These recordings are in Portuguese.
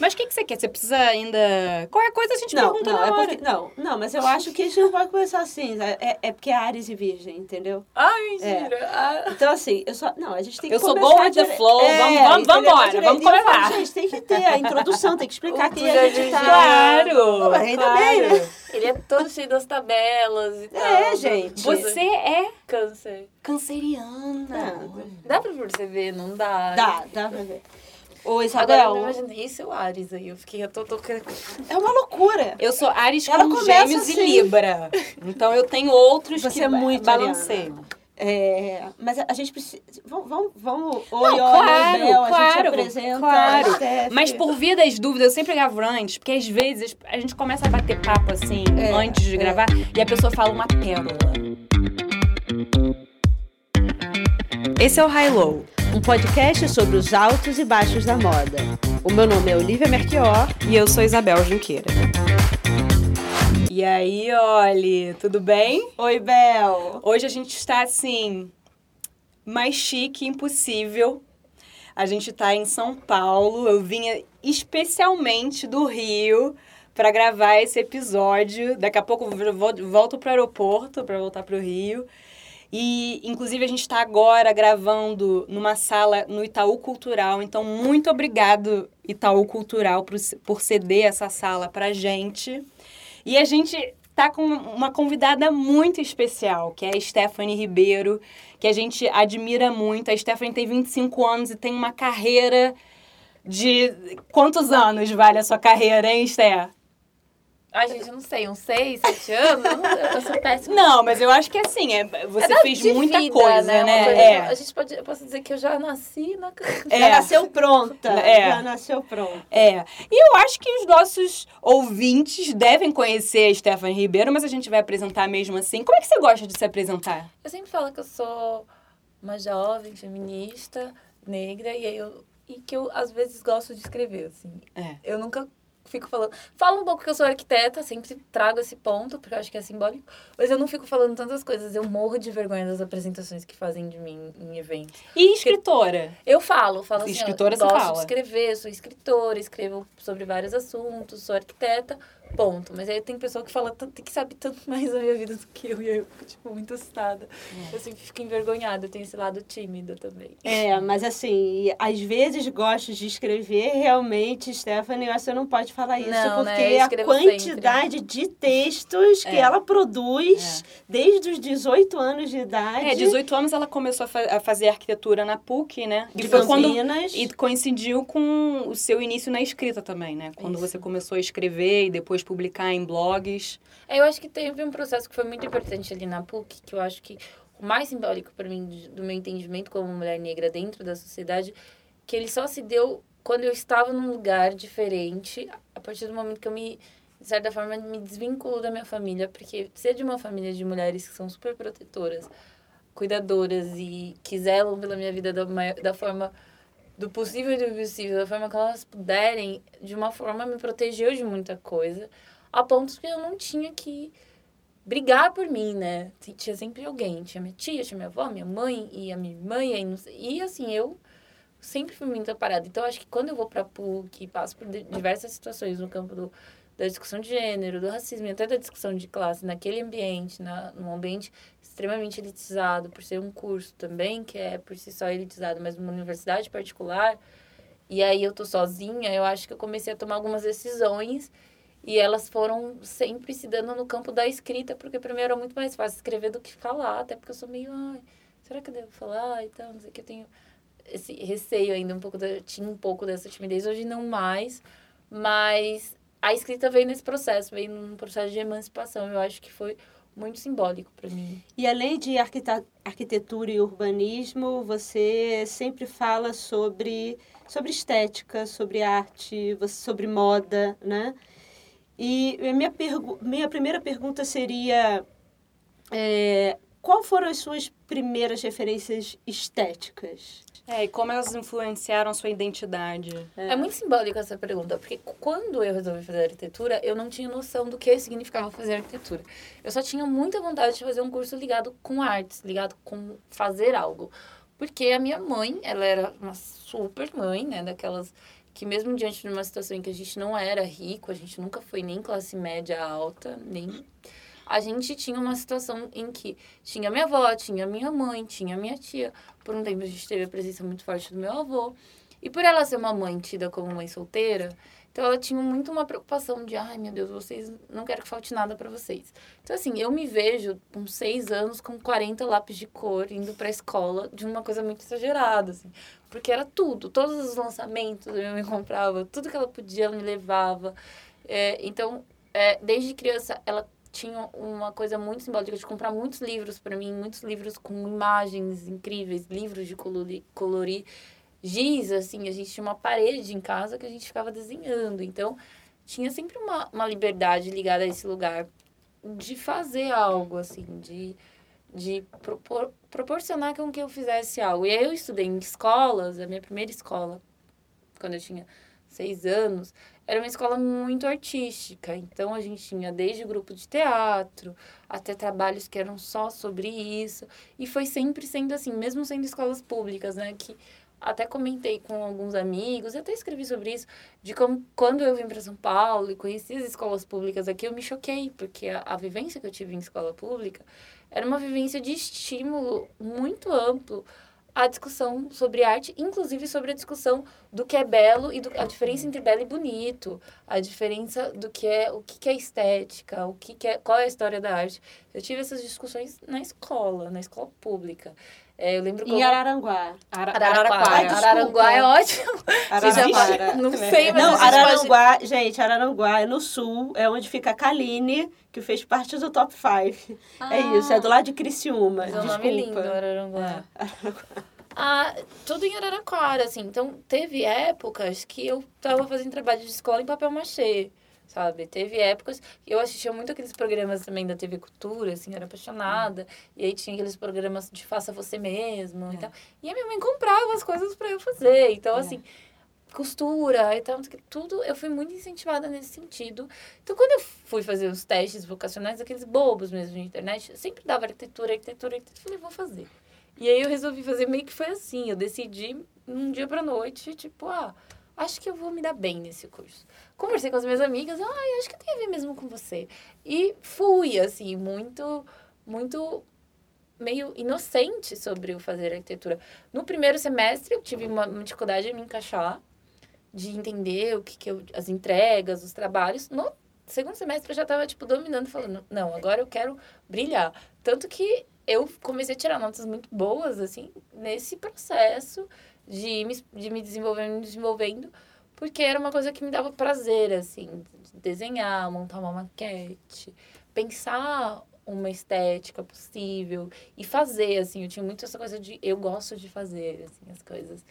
Mas o que, que você quer? Você precisa ainda. Qualquer coisa a gente Não, pergunta não, na é hora. porque, não, não, mas eu acho que a gente não pode começar assim. É, é porque é Ares e Virgem, entendeu? Ai, mentira. Ah. Então, assim, eu só. Não, a gente tem que Eu sou go with the flow, vamos- vamos- vamos E eu falo, começar. Gente, tem que ter a introdução, tem que explicar O quem a gente tá. Claro! Ainda claro. bem, né? Ele é todo cheio das tabelas e tal. É, gente. Você é Câncer. canceriana. Dá pra perceber? Não dá. Dá, dá pra ver. Ô, Agora Isabel, eu não imaginei seu Ares aí. Eu fiquei, eu tô, tô... é uma loucura. Eu sou Ares Ela com gêmeos assim. e Libra. Então eu tenho outros Você que é muito balanceiam. É, mas a, gente precisa. Vamos. vamos, Não, oi, claro, Bel, a gente claro, apresenta. claro. Mas por via das dúvidas, eu sempre gravo antes, porque às vezes a gente começa a bater papo assim, É, antes de é. gravar, e a pessoa fala uma pérola. Esse é o High Low. Um podcast sobre os altos e baixos da moda. O meu nome é Olivia Merchior. E eu sou Isabel Junqueira. E aí, olha, tudo bem? Oi, Bel. Hoje a gente está assim, mais chique impossível. A gente está em São Paulo. Eu vinha especialmente do Rio para gravar esse episódio. Daqui a pouco eu volto para o aeroporto para voltar para o Rio. E, inclusive, a gente está agora gravando numa sala no Itaú Cultural. Então, muito obrigado, Itaú Cultural, por, por ceder essa sala para gente. E a gente tá com uma convidada muito especial, que é a Stephanie Ribeiro, que a gente admira muito. A Stephanie tem 25 anos e tem uma carreira de... Quantos anos vale a sua carreira, hein, Steph? Ai, gente, eu não sei. Uns seis, sete anos? Eu, não- eu sou péssima. Não, mas eu acho que assim, é, você É fez muita vida, coisa, né? né? Coisa- É. A gente pode... Eu posso dizer que eu já nasci na... É. Já nasceu pronta. É. Já nasceu pronta. É, e eu acho que os nossos ouvintes devem conhecer a Stephanie Ribeiro, mas a gente vai apresentar mesmo assim. Como é que você gosta de se apresentar? Eu sempre falo que eu sou uma jovem, feminista, negra, e aí eu... E que eu, às vezes, gosto de escrever, assim. É. Eu nunca fico falando... Falo um pouco que eu sou arquiteta, sempre trago esse ponto, porque eu acho que é simbólico. Mas eu não fico falando tantas coisas. Eu morro de vergonha das apresentações que fazem de mim em eventos. E escritora? Eu falo, falo assim, Escritora eu gosto fala. de escrever, sou escritora, escrevo sobre vários assuntos, sou arquiteta, ponto. Mas aí tem pessoa que fala, tanto- que sabe tanto mais da minha vida do que eu, e aí eu fico, tipo, muito assustada. É. Eu sempre fico envergonhada, eu tenho esse lado tímido também. É, mas assim, às vezes gosto de escrever, realmente, Stephanie, eu acho que você não pode falar isso, Não, né? porque Eu a quantidade de textos que É. ela produz desde os 18 anos de idade. É, 18 anos ela começou a, fa- a fazer arquitetura na PUC, né? de foi quando e coincidiu com o seu início na escrita também, né? Quando Isso. você começou a escrever e depois publicar em blogs. É, Eu acho que teve um processo que foi muito importante ali na PUC, que eu acho que o mais simbólico para mim do meu entendimento como mulher negra dentro da sociedade, que ele só se deu quando eu estava num lugar diferente, a partir do momento que eu me de certa forma me desvinculo da minha família, porque ser de uma família de mulheres que são super protetoras, cuidadoras e que zelam pela minha vida da, da forma do possível e do impossível, da forma que elas puderem, de uma forma me protegeu de muita coisa, a ponto que eu não tinha que brigar por mim, né? Tinha sempre alguém, tinha minha tia, tinha minha avó, minha mãe e a minha irmã, e, não e assim, eu sempre fui muito parada. Então, acho que quando eu vou pra PUC, passo por di- diversas situações no campo do, da discussão de gênero, do racismo e até da discussão de classe, naquele ambiente, na, num ambiente extremamente elitizado, por ser um curso também, que é por si só elitizado, mas numa universidade particular, e aí eu tô sozinha, eu acho que eu comecei a tomar algumas decisões e elas foram sempre se dando no campo da escrita, porque pra mim era muito mais fácil escrever do que falar, até porque eu sou meio, ai, será que eu devo falar e tal, não sei que, eu tenho esse receio ainda, um pouco, da, tinha um pouco dessa timidez, hoje não mais, mas a escrita veio nesse processo, veio num processo de emancipação, eu acho que foi muito simbólico para mim. E além de arquitetura e urbanismo, você sempre fala sobre, sobre estética, sobre arte, sobre moda, né? E minha, minha primeira pergunta seria: é, qual foram as suas primeiras referências estéticas? É, e como elas influenciaram a sua identidade? É. muito simbólico essa pergunta, porque quando eu resolvi fazer arquitetura, eu não tinha noção do que significava fazer arquitetura. Eu só tinha muita vontade de fazer um curso ligado com artes, ligado com fazer algo. Porque a minha mãe, ela era uma super mãe, né, daquelas que mesmo diante de uma situação em que a gente não era rico, a gente nunca foi nem classe média alta, nem a gente tinha uma situação em que tinha minha avó, tinha minha mãe, tinha minha tia. Por um tempo a gente teve a presença muito forte do meu avô. E por ela ser uma mãe tida como mãe solteira, então ela tinha muito uma preocupação de, ai meu Deus, vocês não quero que falte nada para vocês. Então assim, eu me vejo com seis anos com 40 lápis de cor indo para escola de uma coisa muito exagerada, assim, porque era tudo, todos os lançamentos eu me comprava, tudo que ela podia ela me levava. É, então, é, desde criança ela tinha uma coisa muito simbólica de comprar muitos livros para mim, muitos livros com imagens incríveis, livros de colorir, colorir giz, assim, a gente tinha uma parede em casa que a gente ficava desenhando. Então, tinha sempre uma, uma liberdade ligada a esse lugar de fazer algo, assim, de, de propor, proporcionar com que eu fizesse algo. E aí eu estudei em escolas, a minha primeira escola, quando eu tinha seis anos, era uma escola muito artística. Então a gente tinha desde grupo de teatro até trabalhos que eram só sobre isso. E foi sempre sendo assim, mesmo sendo escolas públicas, né? Que até comentei com alguns amigos, até escrevi sobre isso, de como quando eu vim para São Paulo e conheci as escolas públicas aqui, eu me choquei, porque a, a vivência que eu tive em escola pública era uma vivência de estímulo muito amplo a discussão sobre arte, inclusive sobre a discussão do que é belo e do, a diferença entre belo e bonito, a diferença do que é o que, é estética, o que, é qual é a história da arte. Eu tive essas discussões na escola, na escola pública. É, eu lembro em como... Araranguá. Ara Araraquara. Ai, Araranguá é ótimo. Araranguá. Não sei, mas Não, Araranguá, pode... gente, Araranguá é no sul, é onde fica a Kaline, que fez parte do Top 5. É ah, é isso, é do lado de Criciúma. Mas Desculpa. É um nome lindo, Araranguá. É. Ah, tudo em Araraquara, assim. Então, teve épocas que eu tava fazendo trabalho de escola em papel machê sabe? Teve épocas que eu assistia muito aqueles programas também da TV Cultura, assim, era apaixonada. E aí tinha aqueles programas de faça você mesmo é. e tal. E a minha mãe comprava as coisas para eu fazer. Então, é. assim, costura e tal, tudo, eu fui muito incentivada nesse sentido. Então, quando eu fui fazer os testes vocacionais, aqueles bobos mesmo de internet, eu sempre dava arquitetura, arquitetura, arquitetura, falei, vou fazer. E aí eu resolvi fazer meio que foi assim, eu decidi um dia pra noite, tipo, ah, acho que eu vou me dar bem nesse curso. Conversei com as minhas amigas, ah, acho que tem a ver mesmo com você. E fui, assim, muito, muito meio inocente sobre o fazer arquitetura. No primeiro semestre, eu tive uma, uma dificuldade de me encaixar, de entender o que, que eu, as entregas, os trabalhos. No segundo semestre, eu já estava, tipo, dominando, falando, não, agora eu quero brilhar. Tanto que eu comecei a tirar notas muito boas, assim, nesse processo de me, de me desenvolvendo, me desenvolvendo, porque era uma coisa que me dava prazer, assim, desenhar, montar uma maquete, pensar uma estética possível e fazer, assim, eu tinha muito essa coisa de eu gosto de fazer, assim, as coisas.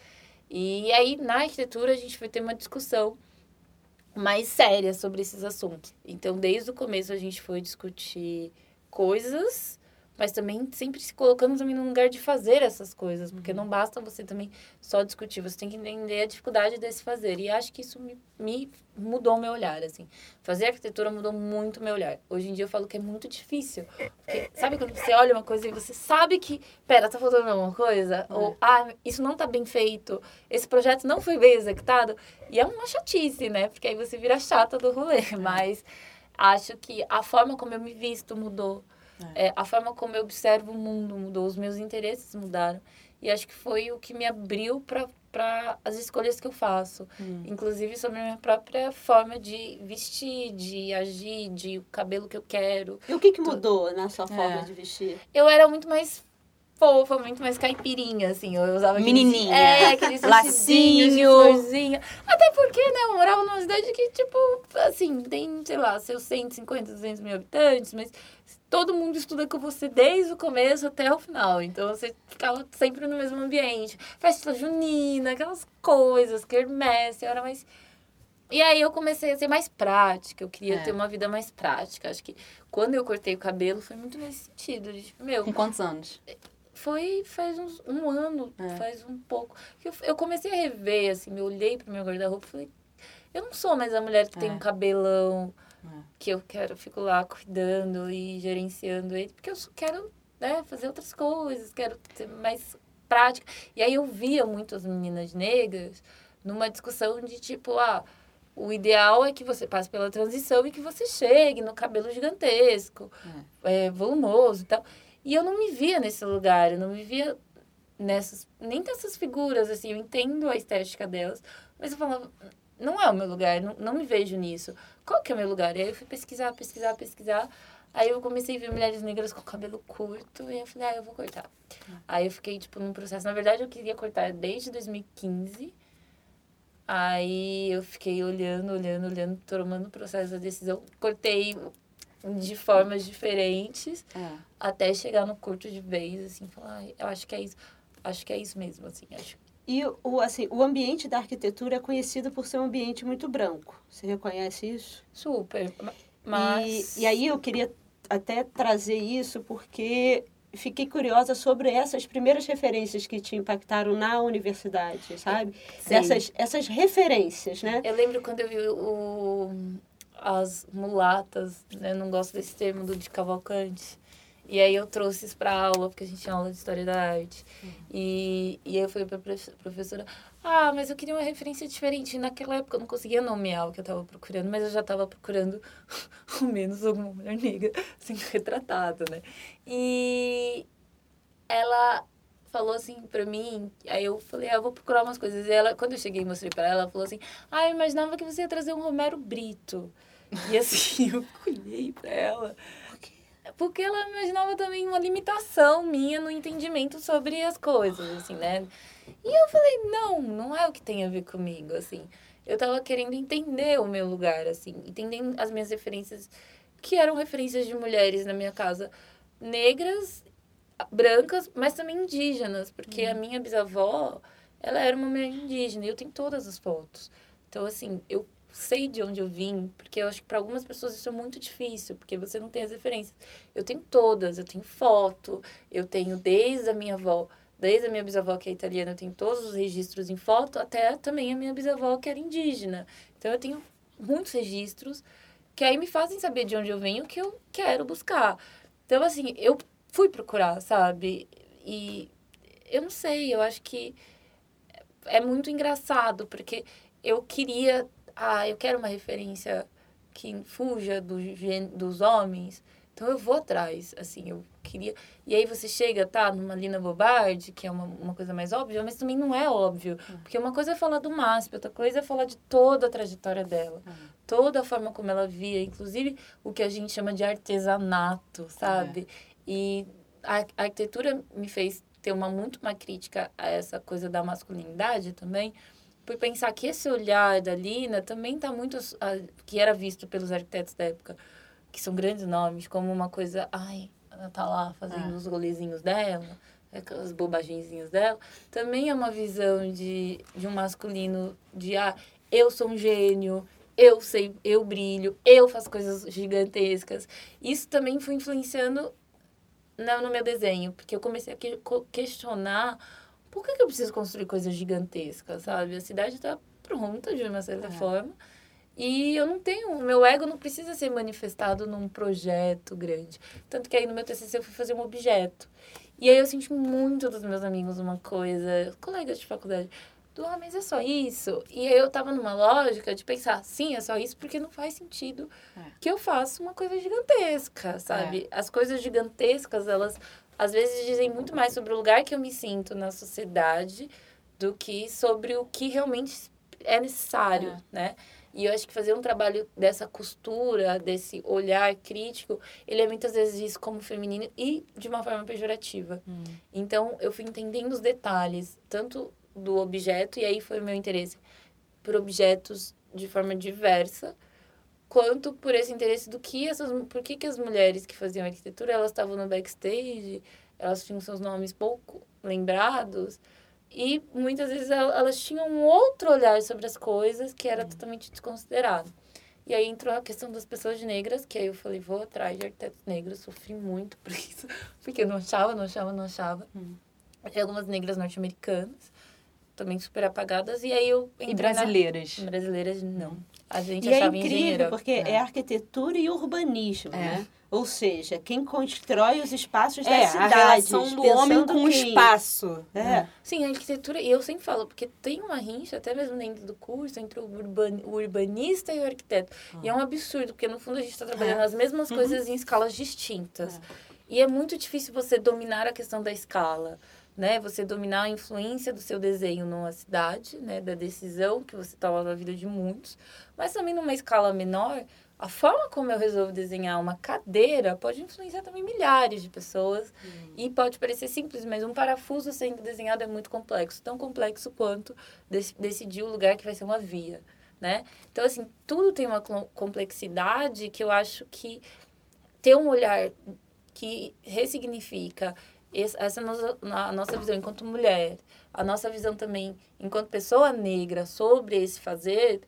E aí, na arquitetura, a gente foi ter uma discussão mais séria sobre esses assuntos. Então, desde o começo, a gente foi discutir coisas mas também sempre se colocando também no lugar de fazer essas coisas, porque não basta você também só discutir, você tem que entender a dificuldade desse fazer. E acho que isso me, me mudou meu olhar, assim. Fazer arquitetura mudou muito meu olhar. Hoje em dia eu falo que é muito difícil. Porque, sabe quando você olha uma coisa e você sabe que, pera, tá faltando alguma coisa? É. Ou, ah, isso não tá bem feito, esse projeto não foi bem executado. E é uma chatice, né? Porque aí você vira chata do rolê. É. Mas acho que a forma como eu me visto mudou é. A forma como eu observo o mundo mudou, os meus interesses mudaram. E acho que foi o que me abriu para as escolhas que eu faço. Hum. Inclusive sobre a minha própria forma de vestir, de agir, de o cabelo que eu quero. E o que, que mudou na sua forma é. de vestir? Eu era muito mais fofa, muito mais caipirinha, assim. Eu usava Menininha. é, aqueles lacinho. florzinha. Até porque, né, eu morava numa cidade que, tipo, assim, tem, sei lá, seus 150, 200 mil habitantes, mas todo mundo estuda com você desde o começo até o final. Então você ficava sempre no mesmo ambiente. Festa junina, aquelas coisas, quermesse, era mais. E aí eu comecei a ser mais prática, eu queria é. ter uma vida mais prática. Acho que quando eu cortei o cabelo foi muito nesse sentido. De, tipo, meu, Com quantos anos? Foi faz uns, um ano, é. faz um pouco. Eu, eu comecei a rever, assim, eu olhei pro meu guarda-roupa e falei, eu não sou mais a mulher que é. tem um cabelão é. Que eu quero, fico lá cuidando e gerenciando ele, porque eu quero né, fazer outras coisas, quero ser mais prática. E aí eu via muito as meninas negras numa discussão de tipo, ah, o ideal é que você passe pela transição e que você chegue no cabelo gigantesco, é. É, volumoso e tal. E eu não me via nesse lugar, eu não me via nessas, nem dessas figuras, assim, eu entendo a estética delas, mas eu falava, não é o meu lugar, não, não me vejo nisso. Qual que é o meu lugar? E aí eu fui pesquisar, pesquisar, pesquisar. Aí eu comecei a ver mulheres negras com cabelo curto e eu falei, ah, eu vou cortar. Aí eu fiquei, tipo, num processo. Na verdade, eu queria cortar desde 2015. Aí eu fiquei olhando, olhando, olhando, tomando o processo da decisão. Cortei de formas diferentes é. até chegar no curto de vez, assim, falar, ah, eu acho que é isso. Acho que é isso mesmo, assim, acho. E o, assim, o ambiente da arquitetura é conhecido por ser um ambiente muito branco. Você reconhece isso? Super. Mas... E, e aí eu queria até trazer isso porque fiquei curiosa sobre essas primeiras referências que te impactaram na universidade, sabe? Sim. Essas, essas referências, né? Eu lembro quando eu vi o, as mulatas, né? Não gosto desse termo do de Cavalcante. E aí eu trouxe isso para aula, porque a gente tinha aula de História da Arte. Uhum. E, e aí eu falei para a professora, ah, mas eu queria uma referência diferente. Naquela época eu não conseguia nomear o que eu estava procurando, mas eu já estava procurando ao menos alguma mulher negra sendo retratada, né? E ela falou assim para mim, aí eu falei, ah, eu vou procurar umas coisas. E ela, quando eu cheguei e mostrei para ela, ela falou assim, ah, eu imaginava que você ia trazer um Romero Brito. E assim, eu olhei para ela porque ela imaginava também uma limitação minha no entendimento sobre as coisas, assim, né? E eu falei, não, não é o que tem a ver comigo, assim. Eu tava querendo entender o meu lugar, assim, entendendo as minhas referências, que eram referências de mulheres na minha casa, negras, brancas, mas também indígenas, porque uhum. a minha bisavó, ela era uma mulher indígena, e eu tenho todas as fotos. Então, assim, eu sei de onde eu vim, porque eu acho que para algumas pessoas isso é muito difícil, porque você não tem as referências. Eu tenho todas, eu tenho foto, eu tenho desde a minha avó, desde a minha bisavó que é italiana, eu tenho todos os registros em foto, até também a minha bisavó que era indígena. Então eu tenho muitos registros que aí me fazem saber de onde eu venho, o que eu quero buscar. Então assim, eu fui procurar, sabe? E eu não sei, eu acho que é muito engraçado, porque eu queria ah, eu quero uma referência que fuja do, dos homens, então eu vou atrás, assim, eu queria... E aí você chega, tá, numa Lina Bobardi, que é uma, uma coisa mais óbvia, mas também não é óbvio. Uhum. Porque uma coisa é falar do MASP, outra coisa é falar de toda a trajetória dela. Uhum. Toda a forma como ela via, inclusive o que a gente chama de artesanato, sabe? E a, a arquitetura me fez ter uma muito uma crítica a essa coisa da masculinidade também, por pensar que esse olhar da Lina também está muito que era visto pelos arquitetos da época que são grandes nomes como uma coisa ai ela tá lá fazendo é. os rolezinhos dela aquelas bobagenzinhas dela também é uma visão de, de um masculino de ah eu sou um gênio eu sei eu brilho eu faço coisas gigantescas isso também foi influenciando no, no meu desenho porque eu comecei a que, questionar por que, que eu preciso construir coisas gigantescas, sabe? A cidade está pronta de uma certa é. forma. E eu não tenho, meu ego não precisa ser manifestado num projeto grande. Tanto que aí no meu TCC eu fui fazer um objeto. E aí eu senti muito dos meus amigos uma coisa, colegas de faculdade, do ah, mas é só isso. E aí eu tava numa lógica de pensar, sim, é só isso, porque não faz sentido é. que eu faça uma coisa gigantesca, sabe? É. As coisas gigantescas, elas às vezes dizem muito mais sobre o lugar que eu me sinto na sociedade do que sobre o que realmente é necessário, é. né? E eu acho que fazer um trabalho dessa costura, desse olhar crítico, ele é muitas vezes visto como feminino e de uma forma pejorativa. Hum. Então, eu fui entendendo os detalhes, tanto do objeto, e aí foi o meu interesse por objetos de forma diversa, quanto por esse interesse do que essas por que, que as mulheres que faziam arquitetura elas estavam no backstage elas tinham seus nomes pouco lembrados e muitas vezes elas tinham um outro olhar sobre as coisas que era uhum. totalmente desconsiderado e aí entrou a questão das pessoas negras que aí eu falei vou atrás de arquitetos negros sofri muito por isso porque eu não achava não achava não achava uhum. algumas negras norte-americanas também super apagadas. E aí eu E brasileiras? Na... Brasileiras, não. A gente e é achava incrível, engenheira. porque é. arquitetura e urbanismo, É. né? Ou seja, quem constrói os espaços É, das a cidades. relação do homem com o espaço. É. Sim, a arquitetura, e eu sempre falo, porque tem uma rincha, até mesmo dentro do curso, entre o, urban, o urbanista e o arquiteto. E é um absurdo, porque no fundo a gente está trabalhando as mesmas coisas em escalas distintas. E é muito difícil você dominar a questão da escala, né? Você dominar a influência do seu desenho numa cidade, né? Da decisão que você toma na vida de muitos. Mas também numa escala menor, a forma como eu resolvo desenhar uma cadeira pode influenciar também milhares de pessoas. E pode parecer simples, mas um parafuso sendo desenhado é muito complexo. Tão complexo quanto dec- decidir o lugar que vai ser uma via, né? Então, assim, tudo tem uma complexidade que eu acho que ter um olhar que ressignifica essa nossa, a nossa visão enquanto mulher, a nossa visão também enquanto pessoa negra sobre esse fazer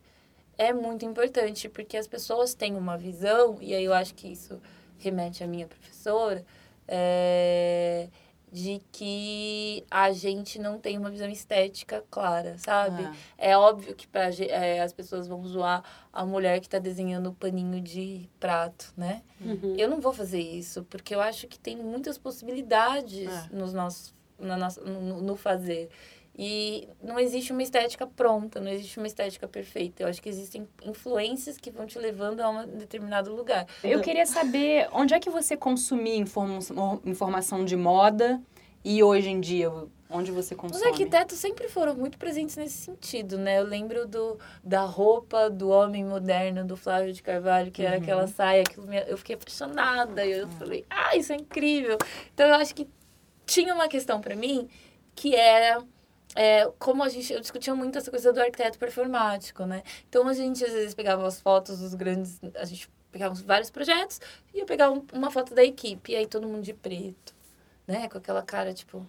é muito importante, porque as pessoas têm uma visão, e aí eu acho que isso remete à minha professora, é, de que a gente não tem uma visão estética clara, sabe? Ah. É óbvio que pra, é, as pessoas vão zoar a mulher que está desenhando o paninho de prato, né? Uhum. Eu não vou fazer isso, porque eu acho que tem muitas possibilidades É. nos nossos, na nossa, no, no fazer. E não existe uma estética pronta, não existe uma estética perfeita. Eu acho que existem influências que vão te levando a um determinado lugar. Eu queria saber onde é que você consumia informa- informação de moda e hoje em dia, onde você Os consome? arquitetos sempre foram muito presentes nesse sentido, né? Eu lembro do, da roupa do homem moderno, do Flávio de Carvalho, que era Uhum. aquela saia, aquilo me- eu fiquei apaixonada. E eu falei, ah, isso é incrível. Então, eu acho que tinha uma questão para mim que era... é, como a gente, eu discutia muito essa coisa do arquiteto performático, né? Então, a gente, às vezes, pegava as fotos dos grandes... A gente pegava vários projetos e eu pegava um- uma foto da equipe. E aí, todo mundo de preto, né? Com aquela cara, tipo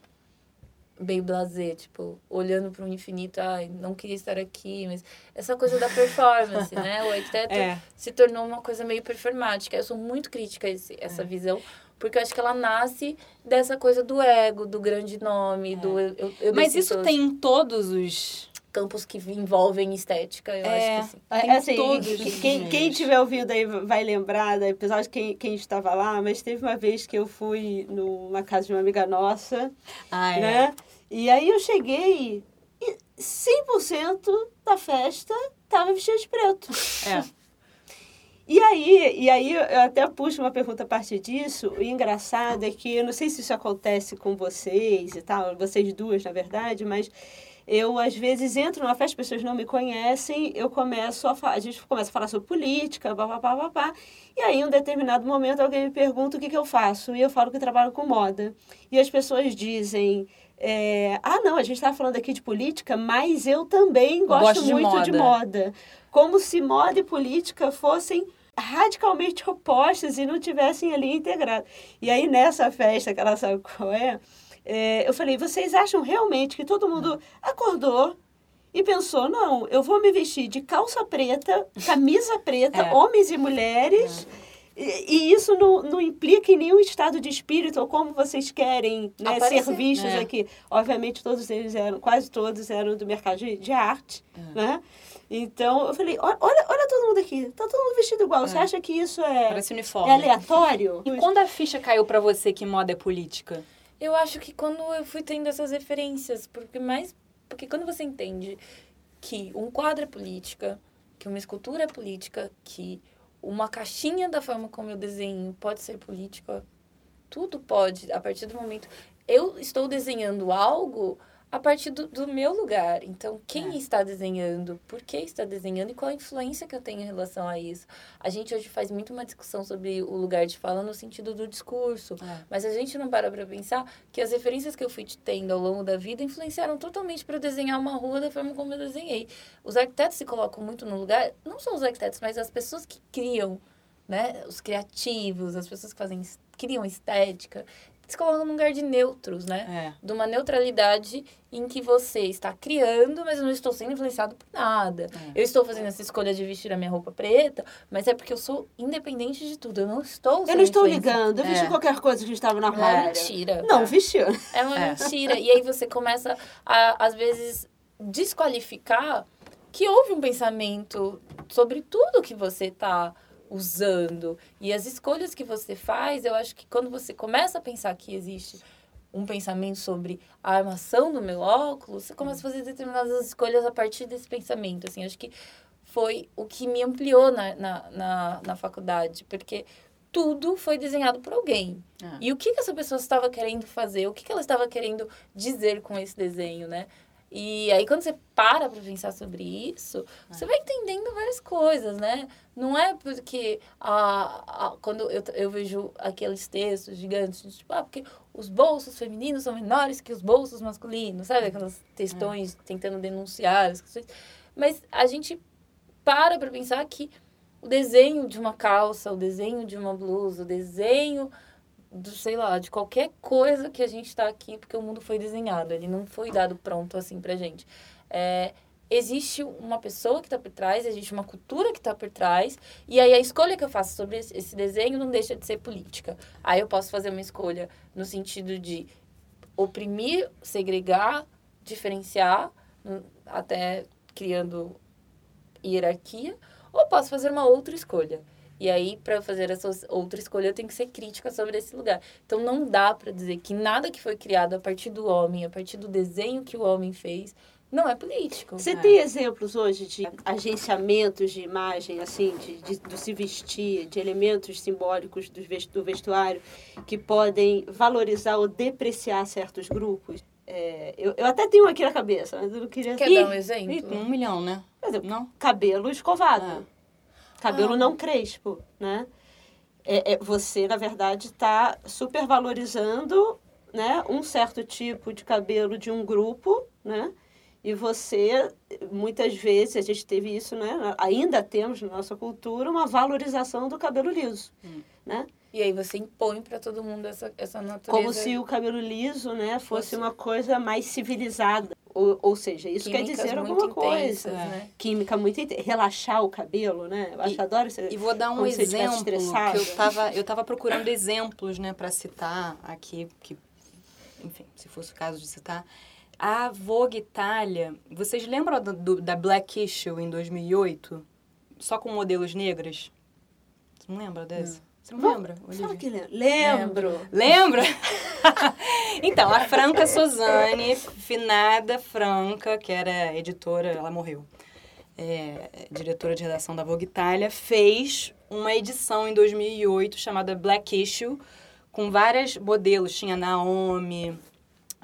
bem blasé, tipo, olhando para o infinito, ai, não queria estar aqui, mas essa coisa da performance, né? O arquiteto É. se tornou uma coisa meio performática. Eu sou muito crítica a esse, essa visão, porque eu acho que ela nasce dessa coisa do ego, do grande nome, do eu, eu, Mas isso tem em todos os... campos que envolvem estética, eu É. acho que sim. Tem É, assim, todos quem- os quem, tiver ouvido aí vai lembrar do episódio, quem, quem estava lá, mas teve uma vez que eu fui numa casa de uma amiga nossa, Ah, é. né? E aí eu cheguei e 100% da festa tava vestida de preto. É. E aí, e aí eu até puxo uma pergunta a partir disso. O engraçado é que, eu não sei se isso acontece com vocês e tal, vocês duas, na verdade, mas eu, às vezes, entro numa festa, as pessoas não me conhecem, eu começo a falar, a gente começa a falar sobre política, papapá, papá, e aí, em um determinado momento, alguém me pergunta o que, que eu faço, e eu falo que trabalho com moda. E as pessoas dizem, é, ah, não, a gente está falando aqui de política, mas eu também gosto, Gosto de muito de moda." moda. Como se moda e política fossem radicalmente opostas e não tivessem ali integrado. E aí, nessa festa, que ela sabe qual é, é, eu falei, vocês acham realmente que todo mundo acordou e pensou, não, eu vou me vestir de calça preta, camisa preta, É. homens e mulheres... E, e isso não, não implica em nenhum estado de espírito ou como vocês querem né, Aparecer. ser vistos É. aqui. Obviamente, todos eles eram, quase todos eram do mercado de, de arte, né? Então, eu falei, olha, olha todo mundo aqui, tá todo mundo vestido igual. Você É. acha que isso é, Parece é uniforme. aleatório? E quando a ficha caiu pra você que moda é política? Eu acho que quando eu fui tendo essas referências, porque mais porque quando você entende que um quadro é política, que uma escultura é política, que uma caixinha da forma como eu desenho pode ser política, tudo pode, a partir do momento eu estou desenhando algo a partir do, do meu lugar. Então, quem É. está desenhando, por que está desenhando e qual a influência que eu tenho em relação a isso. A gente hoje faz muito uma discussão sobre o lugar de fala no sentido do discurso. Mas a gente não para pra pensar que as referências que eu fui tendo ao longo da vida influenciaram totalmente para desenhar uma rua da forma como eu desenhei. Os arquitetos se colocam muito no lugar, não só os arquitetos, mas as pessoas que criam, né? Os criativos, as pessoas que fazem, criam estética, se colocam num lugar de neutros, né? É. De uma neutralidade em que você está criando, mas eu não estou sendo influenciado por nada. É. Eu estou fazendo essa escolha de vestir a minha roupa preta, mas é porque eu sou independente de tudo. Eu não estou Eu não estou ligando, eu vesti É. qualquer coisa que estava na É uma armário. mentira. Não, vestiu. É uma É. mentira. E aí você começa a, às vezes, desqualificar que houve um pensamento sobre tudo que você está usando e as escolhas que você faz. Eu acho que quando você começa a pensar que existe um pensamento sobre a armação do meu óculos, você começa a fazer determinadas escolhas a partir desse pensamento. Assim, acho que foi o que me ampliou na, na, na, na faculdade, porque tudo foi desenhado por alguém. Ah. E o que, que essa pessoa estava querendo fazer? O que, que ela estava querendo dizer com esse desenho, né? E aí, quando você para para pensar sobre isso, você vai entendendo várias coisas, né? Não é porque a, a, quando eu, eu vejo aqueles textos gigantes, tipo, ah, porque os bolsos femininos são menores que os bolsos masculinos, sabe? Aquelas textões tentando denunciar as questões. Mas a gente para para pensar que o desenho de uma calça, o desenho de uma blusa, o desenho do, sei lá, de qualquer coisa que a gente está aqui, porque o mundo foi desenhado, ele não foi dado pronto assim pra gente. É, existe uma pessoa que está por trás, existe uma cultura que está por trás, e aí a escolha que eu faço sobre esse, desenho não deixa de ser política. Aí eu posso fazer uma escolha no sentido de oprimir, segregar, diferenciar, até criando hierarquia, ou posso fazer uma outra escolha. E aí, para fazer essa outra escolha, eu tenho que ser crítica sobre esse lugar. Então, não dá para dizer que nada que foi criado a partir do homem, a partir do desenho que o homem fez, não é político. Você É. tem exemplos hoje de agenciamentos de imagem, assim, de, de- do se vestir, de elementos simbólicos do, do vestuário que podem valorizar ou depreciar certos grupos? É, eu, eu até tenho aqui na cabeça, mas eu não queria... Quer Ih, dar um exemplo? um milhão, né? Por exemplo, Não? cabelo escovado. Ah. Cabelo Ah. não crespo, né? É, é- você, na verdade, está supervalorizando né, um certo tipo de cabelo de um grupo, né? E você, muitas vezes, a gente teve isso, né? Ainda temos na nossa cultura uma valorização do cabelo liso, né? E aí você impõe para todo mundo essa, essa natureza. Como se o cabelo liso, né, fosse Fosse- uma coisa mais civilizada. Ou, ou seja, isso quer químicas dizer muito alguma coisa. intensas, né? Química muito intensa. Relaxar o cabelo, né? Eu acho E- adoro esse... E vou dar um exemplo que eu tava, eu tava procurando exemplos, né, para citar aqui, que, enfim, se fosse o caso de citar. A Vogue Itália, vocês lembram do, da Black Issue em 2008? Só com modelos negras? Você não lembra dessa? Você não Vamos- lembra? Fala que lembro. Lembro. Lembra? então, a Franca Sozani, finada Franca, que era editora, ela morreu, é, diretora de redação da Vogue Itália, fez uma edição em 2008 chamada Black Issue, com várias modelos. Tinha Naomi,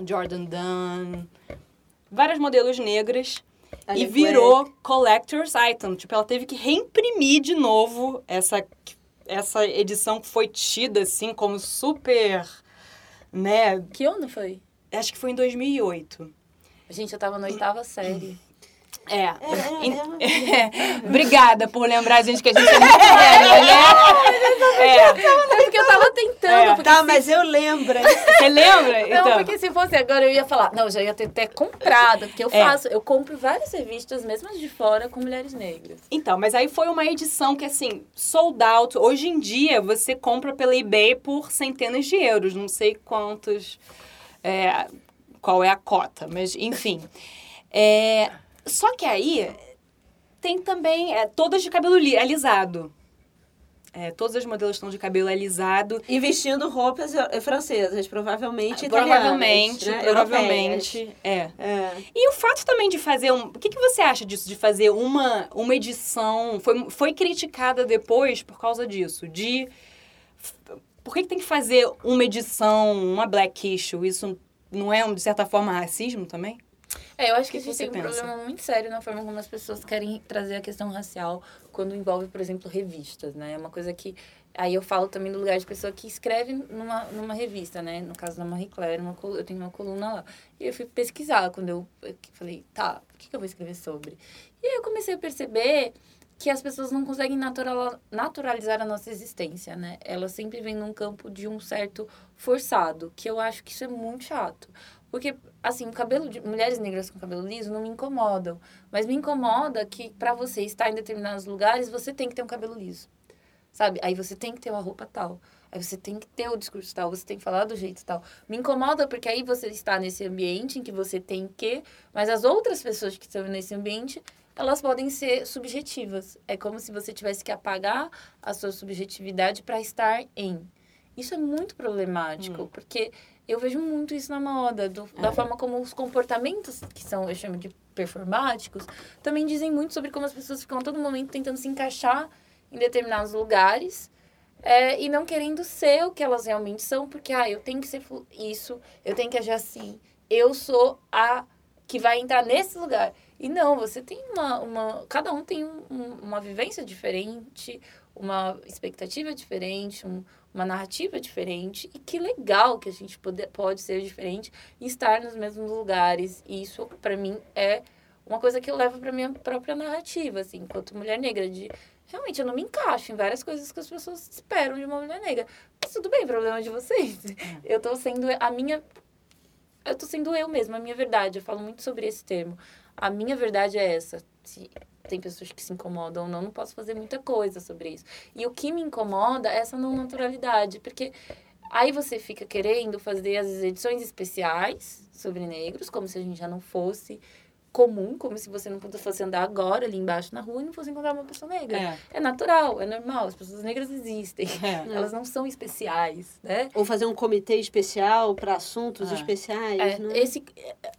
Jordan Dunn, várias modelos negras. E virou collector's item. Tipo, ela teve que reimprimir de novo essa, essa edição foi tida, assim, como super, né? Que ano foi? Acho que foi em 2008. Gente, eu tava na oitava série. É. É, é, é. Obrigada por lembrar a gente que a gente é muito velha, né? É. É porque eu tava tentando. É. Tá, se- mas eu lembro. Você lembra? Não, Então, porque se fosse agora eu ia falar, não, eu já ia ter até comprado, porque eu É. faço, eu compro várias revistas, mesmo as de fora, com mulheres negras. então, mas aí foi uma edição que, assim, sold out. Hoje em dia, você compra pela eBay por centenas de euros. Não sei quantos... é, qual é a cota, mas enfim. É, só que aí tem também é, todas de cabelo li- alisado. É, todas as modelos estão de cabelo alisado. E vestindo roupas eh, francesas, provavelmente provavelmente, né? provavelmente. É. É. E o fato também de fazer um. O que, que você acha disso? De fazer uma, uma edição. Foi, foi criticada depois por causa disso. De. Por que, que tem que fazer uma edição, uma black issue? Isso não é, de certa forma, racismo também? É, eu acho que, que a gente tem um pensa? problema muito sério na forma como as pessoas querem trazer a questão racial quando envolve, por exemplo, revistas, né? É uma coisa que... Aí eu falo também do lugar de pessoa que escreve numa, numa revista, né? No caso da Marie Claire, uma, eu tenho uma coluna lá. E eu fui pesquisar quando eu, eu falei, tá, o que, que eu vou escrever sobre? E aí eu comecei a perceber que as pessoas não conseguem natural, naturalizar a nossa existência, né? Elas sempre vêm num campo de um certo forçado, que eu acho que isso é muito chato. Porque, assim, o cabelo de mulheres negras com cabelo liso não me incomodam. Mas me incomoda que, para você estar em determinados lugares, você tem que ter um cabelo liso. Sabe? Aí você tem que ter uma roupa tal. Aí você tem que ter o discurso tal, você tem que falar do jeito tal. Me incomoda porque aí você está nesse ambiente em que você tem que, mas as outras pessoas que estão nesse ambiente, elas podem ser subjetivas. É como se você tivesse que apagar a sua subjetividade para estar em. Isso é muito problemático, Hum. porque eu vejo muito isso na moda, do- da forma como os comportamentos que são, eu chamo de performáticos, também dizem muito sobre como as pessoas ficam a todo momento tentando se encaixar em determinados lugares é, e não querendo ser o que elas realmente são, porque, ah, eu tenho que ser isso, eu tenho que agir assim, eu sou a que vai entrar nesse lugar. E não, você tem uma. uma cada um tem um- uma vivência diferente, uma expectativa diferente, um- uma narrativa diferente. E que legal que a gente pode, pode ser diferente e estar nos mesmos lugares. E isso, para mim, é uma coisa que eu levo para minha própria narrativa, assim, enquanto mulher negra, de realmente eu não me encaixo em várias coisas que as pessoas esperam de uma mulher negra. Mas tudo bem, problema de vocês. Eu tô sendo a minha. Eu tô sendo eu mesma, a minha verdade. Eu falo muito sobre esse termo. A minha verdade é essa. Se tem pessoas que se incomodam ou não, não posso fazer muita coisa sobre isso. E o que me incomoda é essa não naturalidade, porque aí você fica querendo fazer as edições especiais sobre negros, como se a gente já não fosse comum, como se você não fosse andar agora ali embaixo na rua e não fosse encontrar uma pessoa negra. É. É natural, é normal, as pessoas negras existem. É. Elas não são especiais, né? Ou fazer um comitê especial para assuntos É. especiais, É, né? esse,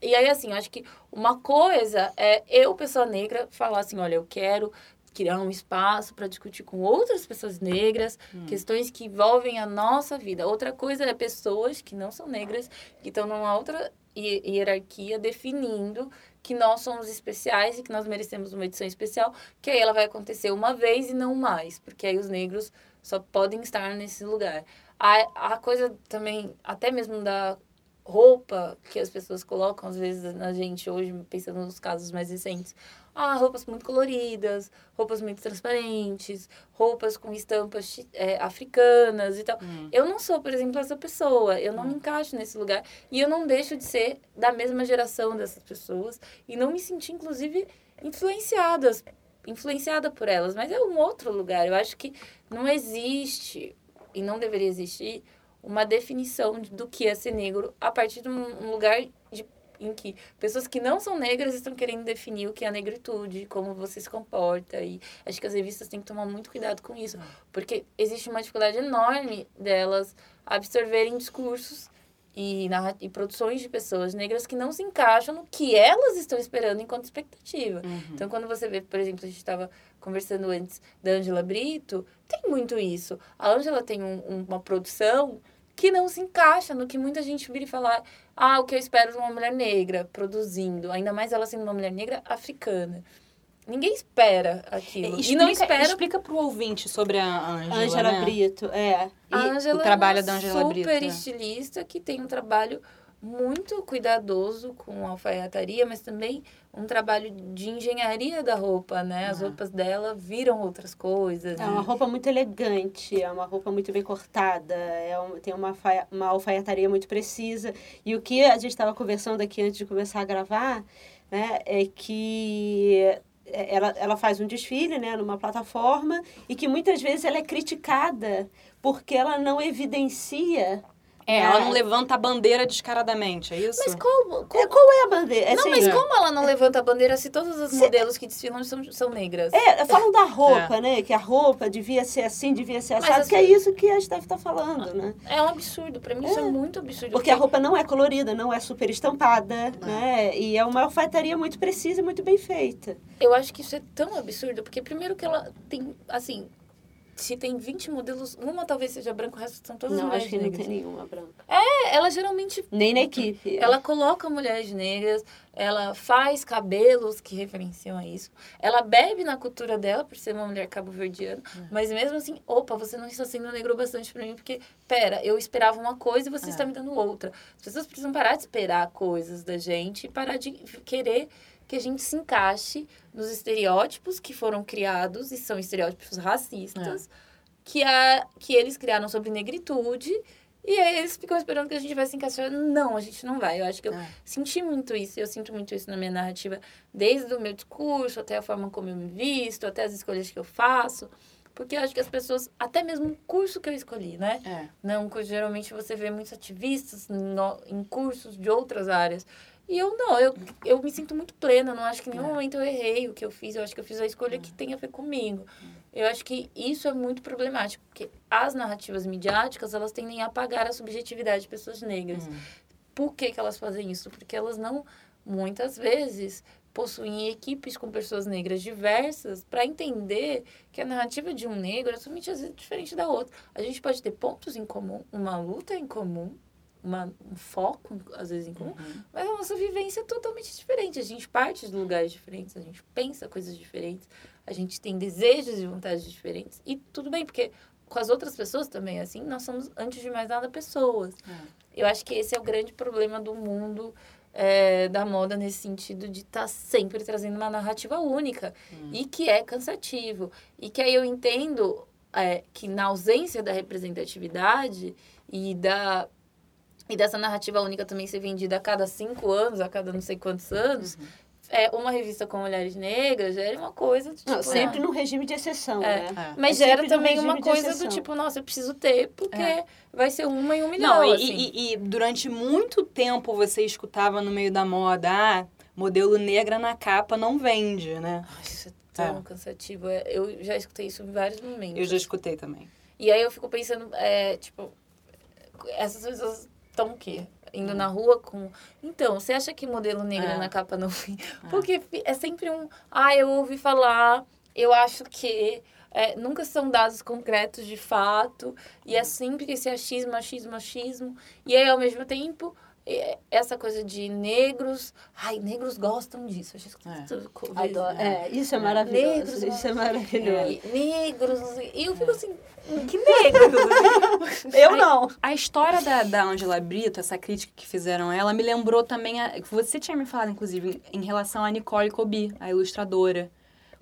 e aí, assim, eu acho que uma coisa é eu, pessoa negra, falar assim, olha, eu quero criar um espaço para discutir com outras pessoas negras questões que envolvem a nossa vida. Outra coisa é pessoas que não são negras, que estão numa outra hi- hierarquia definindo que nós somos especiais e que nós merecemos uma edição especial, que aí ela vai acontecer uma vez e não mais, porque aí os negros só podem estar nesse lugar. A, a coisa também, até mesmo da roupa que as pessoas colocam às vezes na gente hoje, pensando nos casos mais recentes. Ah, roupas muito coloridas, roupas muito transparentes, roupas com estampas é, africanas e tal. Hum. Eu não sou, por exemplo, essa pessoa. Eu não me encaixo nesse lugar. E eu não deixo de ser da mesma geração dessas pessoas. E não me sentir, inclusive, influenciadas, influenciada por elas. Mas é um outro lugar. Eu acho que não existe, e não deveria existir, uma definição de- do que é ser negro a partir de um lugar de, em que pessoas que não são negras estão querendo definir o que é a negritude, como você se comporta. E acho que as revistas têm que tomar muito cuidado com isso, porque existe uma dificuldade enorme delas absorverem discursos e, narra- e produções de pessoas negras que não se encaixam no que elas estão esperando enquanto expectativa. Uhum. Então, quando você vê, por exemplo, a gente estava conversando antes da Ângela Brito, tem muito isso. A Ângela tem um- uma produção que não se encaixa no que muita gente vira e falar, ah, o que eu espero de uma mulher negra produzindo, ainda mais ela sendo uma mulher negra africana. Ninguém espera aquilo. e não espera Explica pro ouvinte sobre a Ângela, Ângela né? Brito, é. E- A Ângela o trabalho é uma da Ângela Brito, super é. estilista que tem um trabalho muito cuidadoso com a alfaiataria, mas também um trabalho de engenharia da roupa, né? As Ah. roupas dela viram outras coisas. É uma roupa muito elegante, é uma roupa muito bem cortada, é um- tem uma, faia- uma alfaiataria muito precisa. E o que a gente estava conversando aqui antes de começar a gravar, né, é que é, ela, ela faz um desfile, né, numa plataforma e que muitas vezes ela é criticada porque ela não evidencia. É, ela não levanta a bandeira descaradamente, é isso? Mas como? É, como... qual é a bandeira? Não, Assim, mas é. como ela não levanta a bandeira se todos os modelos que desfilam são, são negras? É, falam da roupa, né? Que a roupa devia ser assim, devia ser assado, assim- que é isso que a Steph tá falando, né? É um absurdo. Pra mim, isso é muito absurdo. Porque a roupa não é colorida, não é super estampada, né? E é uma alfaiataria muito precisa e muito bem feita. Eu acho que isso é tão absurdo, porque primeiro que ela tem, assim, se tem 20 modelos, uma talvez seja branca, o resto são todas não, mulheres acho que não negras. tem nenhuma branca. É, ela geralmente, Nem na equipe. ela coloca mulheres negras, ela faz cabelos que referenciam a isso, ela bebe na cultura dela, por ser uma mulher cabo-verdiana, mas mesmo assim, opa, você não está sendo negro bastante pra mim, porque, pera, eu esperava uma coisa e você É. está me dando outra. As pessoas precisam parar de esperar coisas da gente e parar de querer que a gente se encaixe nos estereótipos que foram criados e são estereótipos racistas que, a, que eles criaram sobre negritude e aí eles ficam esperando que a gente vai se encaixar. Não, a gente não vai. Eu acho que eu É. senti muito isso. Eu sinto muito isso na minha narrativa, desde o meu discurso, até a forma como eu me visto, até as escolhas que eu faço. Porque eu acho que as pessoas, até mesmo o curso que eu escolhi, né? É. Não, geralmente você vê muitos ativistas no, em cursos de outras áreas. E eu não, eu, eu me sinto muito plena, não acho que em nenhum É. momento eu errei o que eu fiz, eu acho que eu fiz a escolha que tem a ver comigo. Eu acho que isso é muito problemático, porque as narrativas midiáticas, elas tendem a apagar a subjetividade de pessoas negras. Por que, que elas fazem isso? Porque elas não, muitas vezes, possuem equipes com pessoas negras diversas para entender que a narrativa de um negro é somente diferente da outra. A gente pode ter pontos em comum, uma luta em comum, uma, um foco, às vezes, em comum, mas a nossa vivência é totalmente diferente. A gente parte de lugares diferentes, a gente pensa coisas diferentes, a gente tem desejos e vontades diferentes. E tudo bem, porque com as outras pessoas também, é assim, nós somos, antes de mais nada, pessoas. Eu acho que esse é o grande problema do mundo é, da moda nesse sentido de estar sempre trazendo uma narrativa única e que é cansativo. E que aí eu entendo é, que na ausência da representatividade e da e dessa narrativa única também ser vendida a cada cinco anos, a cada não sei quantos anos, é, uma revista com mulheres negras já era uma coisa do tipo... Não, sempre ah, num regime de exceção, É. né? Mas É gera também uma coisa do tipo, nossa, eu preciso ter, porque É. vai ser uma em um milhão, Não, e, assim. e- e durante muito tempo você escutava no meio da moda, ah, modelo negra na capa não vende, né? Ai, isso é tão É. cansativo. É, Eu já escutei isso em vários momentos. Eu já escutei também. E aí eu fico pensando, é, tipo, essas pessoas estão o quê? Indo na rua com. Então, você acha que modelo negro É. na capa não vem? Porque fi- é sempre um. Ah, eu ouvi falar, eu acho que. é, nunca são dados concretos de fato. E é sempre esse achismo, achismo, achismo. E aí, ao mesmo tempo. É, Essa coisa de negros. Ai, negros gostam disso. É. Adoro. vezes. É, isso é maravilhoso. Negros, isso é maravilhoso. E negros. E eu fico assim, que negros? Eu não. A história da, da Angela Brito, essa crítica que fizeram a ela, me lembrou também. A, você tinha me falado, inclusive, em, em relação a Nicole Cobi, a ilustradora.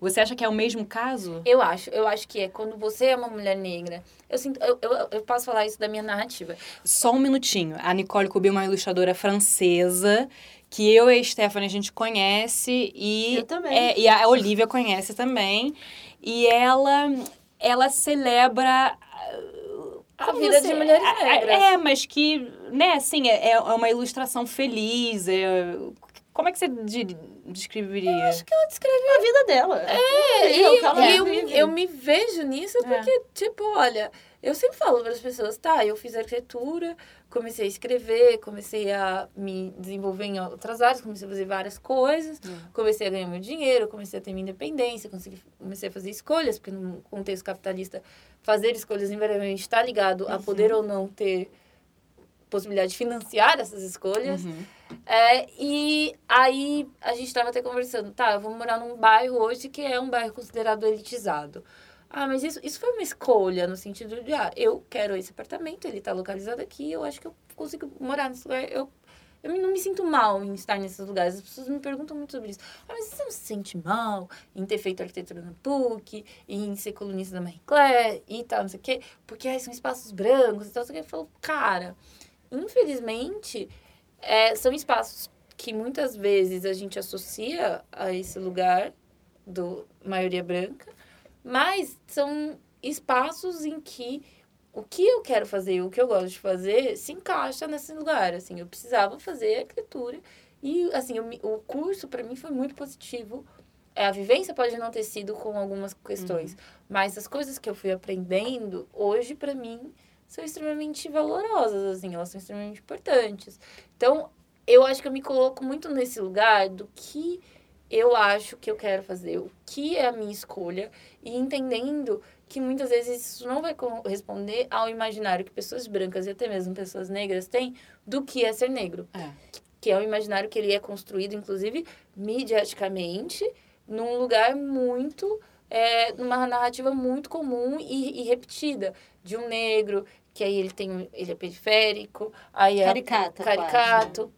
Você acha que é o mesmo caso? Eu acho, eu acho que é quando você é uma mulher negra. Eu sinto, eu, eu, eu posso falar isso da minha narrativa. Só um minutinho. A Nicole Cobi é uma ilustradora francesa que eu e a Stephanie a gente conhece e Eu também. é, e a Olivia conhece também. E ela ela celebra A vida você- de mulheres é, negras. É, mas que, né, assim, é, é uma ilustração feliz. É, como é que você de- descreveria? Acho que ela descreve A vida dela. É, é o e que ela e eu, vive. me, eu me vejo nisso É. porque, tipo, olha, eu sempre falo para as pessoas, tá, eu fiz arquitetura, comecei a escrever, comecei a me desenvolver em outras áreas, comecei a fazer várias coisas, comecei a ganhar meu dinheiro, comecei a ter minha independência, consegui, comecei a fazer escolhas, porque no contexto capitalista, fazer escolhas invariavelmente está ligado a poder ou não ter possibilidade de financiar essas escolhas. Uhum. É, e aí a gente estava até conversando, tá, eu vou morar num bairro hoje que é um bairro considerado elitizado. Ah, mas isso, isso foi uma escolha, no sentido de, ah, eu quero esse apartamento, ele está localizado aqui, eu acho que eu consigo morar nesse lugar. Eu, eu não me sinto mal em estar nesses lugares. As pessoas me perguntam muito sobre isso. Ah, mas você não se sente mal em ter feito arquitetura na PUC, em ser colunista da Marie Claire e tal, não sei o quê? Porque aí são espaços brancos e tal. Eu falo, cara, infelizmente, é, são espaços que muitas vezes a gente associa a esse lugar do maioria branca, mas são espaços em que o que eu quero fazer, o que eu gosto de fazer, se encaixa nesse lugar. Assim, eu precisava fazer arquitetura e assim me- o curso para mim foi muito positivo. É, a vivência pode não ter sido com algumas questões, mas as coisas que eu fui aprendendo hoje para mim são extremamente valorosas, assim, elas são extremamente importantes. Então, eu acho que eu me coloco muito nesse lugar do que eu acho que eu quero fazer, o que é a minha escolha, e entendendo que muitas vezes isso não vai corresponder ao imaginário que pessoas brancas e até mesmo pessoas negras têm do que é ser negro. É. Que é um imaginário que ele é construído, inclusive, mediaticamente, num lugar muito. É, numa narrativa muito comum e, e repetida de um negro que aí ele tem ele é periférico aí é Caricata. caricato.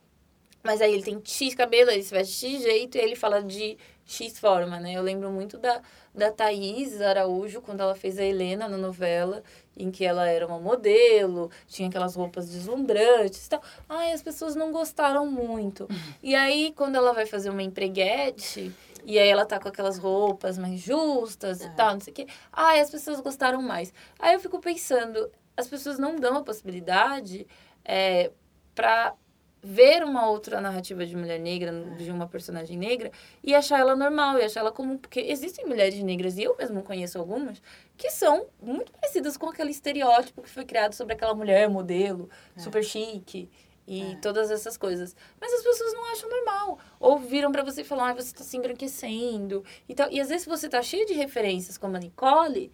Mas aí ele tem X cabelo, ele se veste X jeito e ele fala de X forma, né? Eu lembro muito da, da Thaís Araújo, quando ela fez a Helena na novela, em que ela era uma modelo, tinha aquelas roupas deslumbrantes e tal. Ai, as pessoas não gostaram muito. E aí, quando ela vai fazer uma empreguete, E aí ela tá com aquelas roupas mais justas e tal, não sei o quê. Ah, as pessoas gostaram mais. Aí eu fico pensando, as pessoas não dão a possibilidade é, para ver uma outra narrativa de mulher negra, de uma personagem negra, e achar ela normal, e achar ela comum. Porque existem mulheres negras, e eu mesmo conheço algumas, que são muito parecidas com aquele estereótipo que foi criado sobre aquela mulher modelo, é. super chique e é. todas essas coisas. Mas as pessoas não acham normal. Ou viram para você e falam, ah, você tá se embranquecendo e tal. E às vezes você tá cheio de referências, como a Nicole,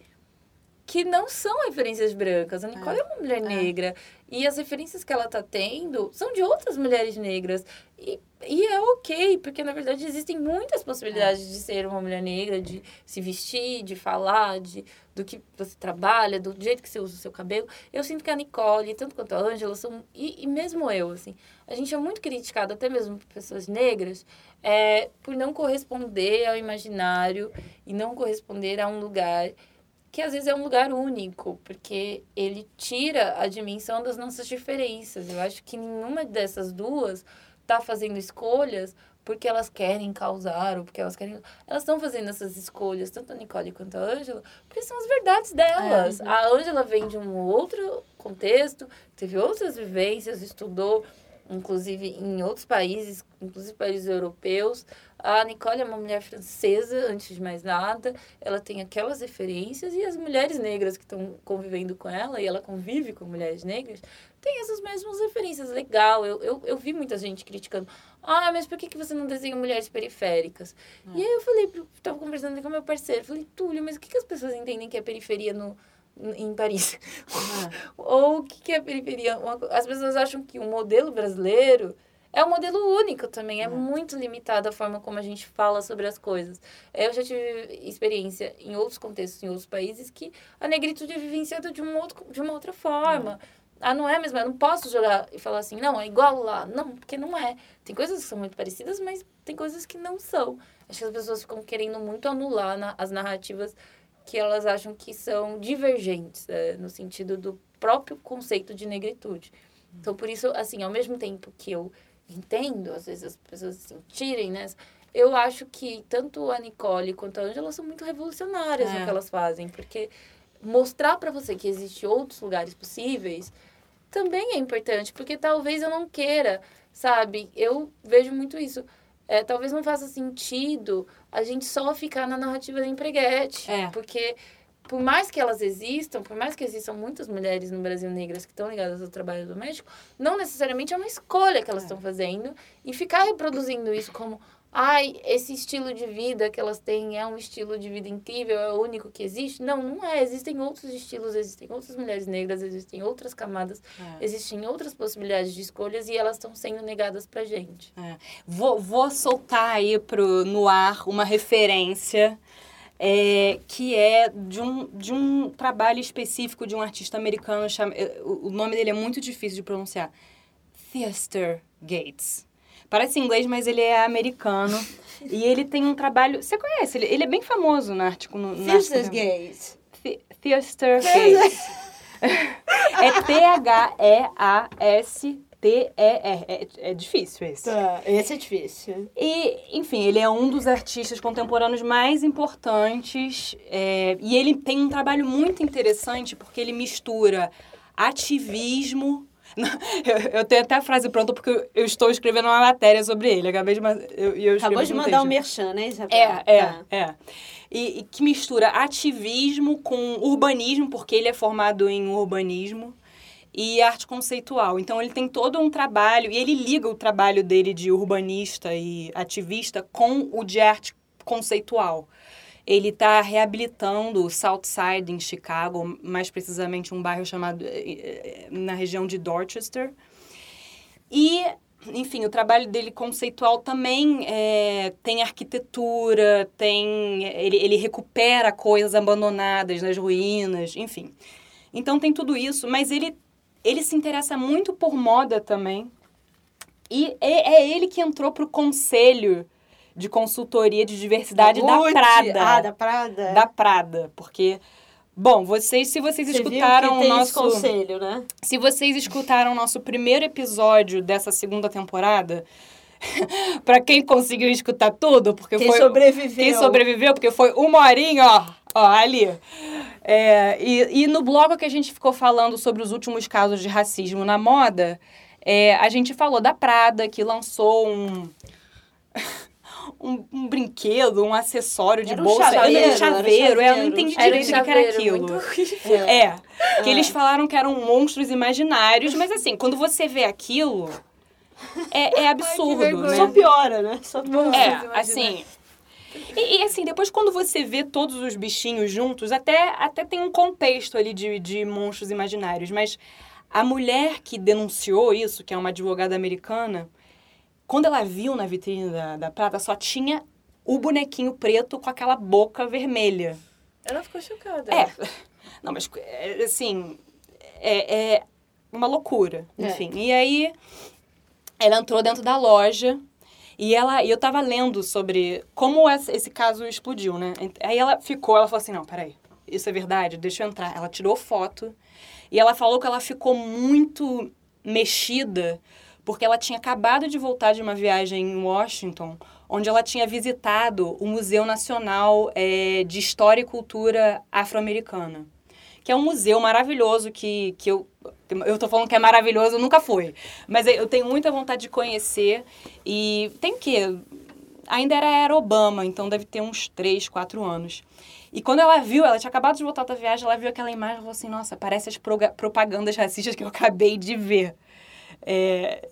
que não são referências brancas. A Nicole é, é uma mulher é. negra. E as referências que ela está tendo são de outras mulheres negras. E, e é ok, porque na verdade existem muitas possibilidades é. de ser uma mulher negra, de se vestir, de falar, de, do que você trabalha, do jeito que você usa o seu cabelo. Eu sinto que a Nicole, tanto quanto a Ângela, são. E, e mesmo eu, assim. A gente é muito criticado, até mesmo por pessoas negras, é, por não corresponder ao imaginário e não corresponder a um lugar que às vezes é um lugar único, porque ele tira a dimensão das nossas diferenças. Eu acho que nenhuma dessas duas está fazendo escolhas porque elas querem causar ou porque elas querem. Elas estão fazendo essas escolhas, tanto a Nicole quanto a Ângela, porque são as verdades delas. É. A Ângela vem de um outro contexto, teve outras vivências, estudou, inclusive, em outros países, inclusive países europeus. A Nicole é uma mulher francesa, antes de mais nada. Ela tem aquelas referências e as mulheres negras que estão convivendo com ela, e ela convive com mulheres negras, têm essas mesmas referências. Legal, eu, eu, eu vi muita gente criticando. Ah, mas por que, que você não desenha mulheres periféricas? E aí eu falei, estava conversando com meu parceiro, falei, Túlio, mas o que, que as pessoas entendem que é periferia no, em Paris? Ou o que, que é periferia? as pessoas acham que o modelo brasileiro é um modelo único também, é, é muito limitada a forma como a gente fala sobre as coisas. Eu já tive experiência em outros contextos, em outros países, que a negritude é vivenciada de, um outro, de uma outra forma. É. Ah, não é mesmo? Eu não posso jogar e falar assim, não, é igual lá. Não, porque não é. Tem coisas que são muito parecidas, mas tem coisas que não são. Acho que as pessoas ficam querendo muito anular na, as narrativas que elas acham que são divergentes, é, no sentido do próprio conceito de negritude. Então, por isso, assim, ao mesmo tempo que eu entendo, às vezes as pessoas se sentirem, né? Eu acho que tanto a Nicole quanto a Angela são muito revolucionárias é. no que elas fazem, porque mostrar para você que existem outros lugares possíveis também é importante, porque talvez eu não queira, sabe? Eu vejo muito isso. É, talvez não faça sentido a gente só ficar na narrativa da empreguete, é. porque por mais que elas existam, por mais que existam muitas mulheres no Brasil negras que estão ligadas ao trabalho doméstico, não necessariamente é uma escolha que elas estão é. fazendo e ficar reproduzindo isso como ai, esse estilo de vida que elas têm é um estilo de vida incrível, é o único que existe. Não, não é. Existem outros estilos, existem outras mulheres negras, existem outras camadas, é. existem outras possibilidades de escolhas e elas estão sendo negadas pra gente. É. Vou, vou soltar aí pro, no ar uma referência é, que é de um, de um trabalho específico de um artista americano, chama, é, o nome dele é muito difícil de pronunciar, Theaster Gates. Parece inglês, mas ele é americano. e ele tem um trabalho... Você conhece? Ele, ele é bem famoso na arte... Theaster Gates. Theaster Gates. é T-H-E-A-S T-E-R. É, é difícil esse. Tá, esse é difícil. E, enfim, ele é um dos artistas contemporâneos mais importantes. É, e ele tem um trabalho muito interessante porque ele mistura ativismo. Eu, eu tenho até a frase pronta porque eu estou escrevendo uma matéria sobre ele. Acabei de, eu, eu Acabou de mandar um merchan, né, Isabel? É, é, tá. é. E, e que mistura ativismo com urbanismo, porque ele é formado em urbanismo e arte conceitual. Então ele tem todo um trabalho e ele liga o trabalho dele de urbanista e ativista com o de arte conceitual. Ele está reabilitando o Southside em Chicago, mais precisamente um bairro chamado eh, eh, na região de Dorchester. E enfim, o trabalho dele conceitual também é, tem arquitetura, tem ele, ele recupera coisas abandonadas nas ruínas, enfim. Então tem tudo isso, mas ele ele se interessa muito por moda também. E é, é ele que entrou pro conselho de consultoria de diversidade da, da Prada. Ah, da Prada. Da Prada, porque Bom, vocês, se vocês Você escutaram o nosso conselho, né? Se vocês escutaram o nosso primeiro episódio dessa segunda temporada, para quem conseguiu escutar tudo, porque Quem foi sobreviveu. quem sobreviveu, porque foi uma horinha, ó, ó, ali. É, e, e no bloco que a gente ficou falando sobre os últimos casos de racismo na moda, é, a gente falou da Prada, que lançou um, um, um brinquedo, um acessório de Era um bolsa. chaveiro, era um era chaveiro, é, eu não entendi direito o que era aquilo. muito horrível. É, que eles falaram que eram monstros imaginários, mas assim, quando você vê aquilo, é, é absurdo, vergonha. né? Só piora, né? Só piora. É, assim. E, e, assim, depois quando você vê todos os bichinhos juntos, até, até tem um contexto ali de, de monstros imaginários, mas a mulher que denunciou isso, que é uma advogada americana, quando ela viu na vitrine da, da Prata, só tinha o bonequinho preto com aquela boca vermelha. Ela ficou chocada. É. Não, mas é, assim, é, é uma loucura, É. enfim. E aí ela entrou dentro da loja e ela e eu tava lendo sobre como esse caso explodiu, né? Aí ela ficou, ela falou assim: "Não, peraí. Isso é verdade, deixa eu entrar". Ela tirou foto e ela falou que ela ficou muito mexida porque ela tinha acabado de voltar de uma viagem em Washington, onde ela tinha visitado o Museu Nacional eh, de História e Cultura Afro-Americana, que é um museu maravilhoso que, que eu eu tô falando que é maravilhoso, nunca fui, mas eu tenho muita vontade de conhecer e tem o quê? Ainda era era Obama, então deve ter uns 3, 4 anos. E quando ela viu, ela tinha acabado de voltar da viagem, ela viu aquela imagem e falou assim: Nossa, parece as propagandas racistas que eu acabei de ver. É,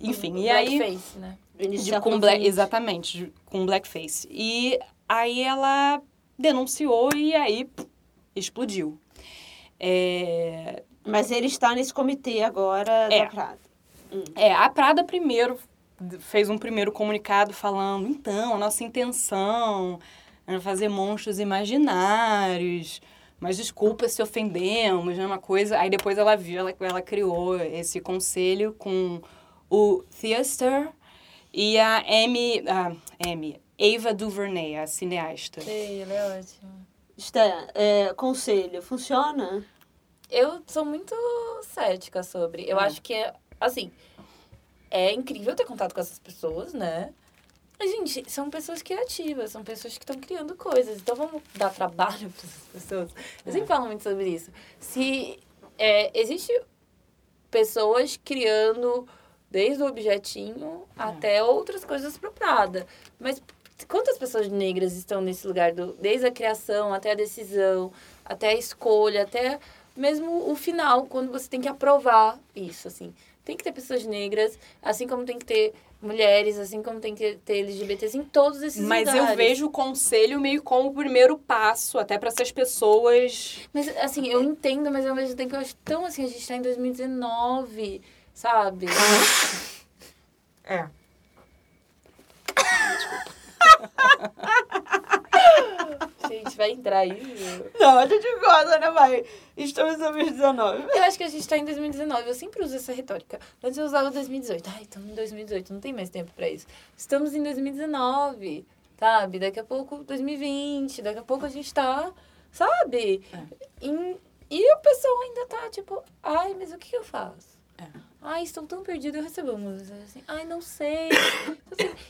enfim, e aí. Blackface, né? De, com XX. exatamente, de- com blackface. E aí ela denunciou e aí pff, explodiu. É, Mas ele está nesse comitê agora É. da Prada. É, a Prada primeiro fez um primeiro comunicado falando, então, a nossa intenção era fazer monstros imaginários, mas desculpa se ofendemos, né, uma coisa. Aí depois ela viu, ela, ela criou esse conselho com o Theaster e a Amy, a Amy, Ava DuVernay, a cineasta. Sei, ela é ótima. Esté, é, conselho, funciona? Eu sou muito cética sobre. Eu Hum. acho que, é, assim, é incrível ter contato com essas pessoas, né? Mas, gente, são pessoas criativas, são pessoas que estão criando coisas. Então, vamos dar trabalho para essas pessoas. Eu sempre falo muito sobre isso. Se é, existe pessoas criando desde o objetinho até outras coisas para Prada. Mas quantas pessoas negras estão nesse lugar, do, desde a criação até a decisão, até a escolha, até mesmo o final, quando você tem que aprovar isso, assim. Tem que ter pessoas negras, assim como tem que ter mulheres, assim como tem que ter LGBTs em todos esses Mas lugares. eu vejo o conselho meio como o primeiro passo, até para essas pessoas Mas, assim, eu entendo, mas ao mesmo tempo eu acho tão assim, a gente tá em 2019, sabe? É. gente, vai entrar isso. Não, a gente gosta, né, vai? Estamos em 2019. Eu acho que a gente tá em 2019. Eu sempre uso essa retórica. Antes eu usava 2018. Ai, estamos em 2018. Não tem mais tempo pra isso. Estamos em 2019, sabe? Daqui a pouco 2020. Daqui a pouco a gente tá, sabe? Em- e o pessoal ainda tá tipo, ai, mas o que eu faço? É. Ai, estou tão perdido. Eu recebo uma assim, ai, não sei.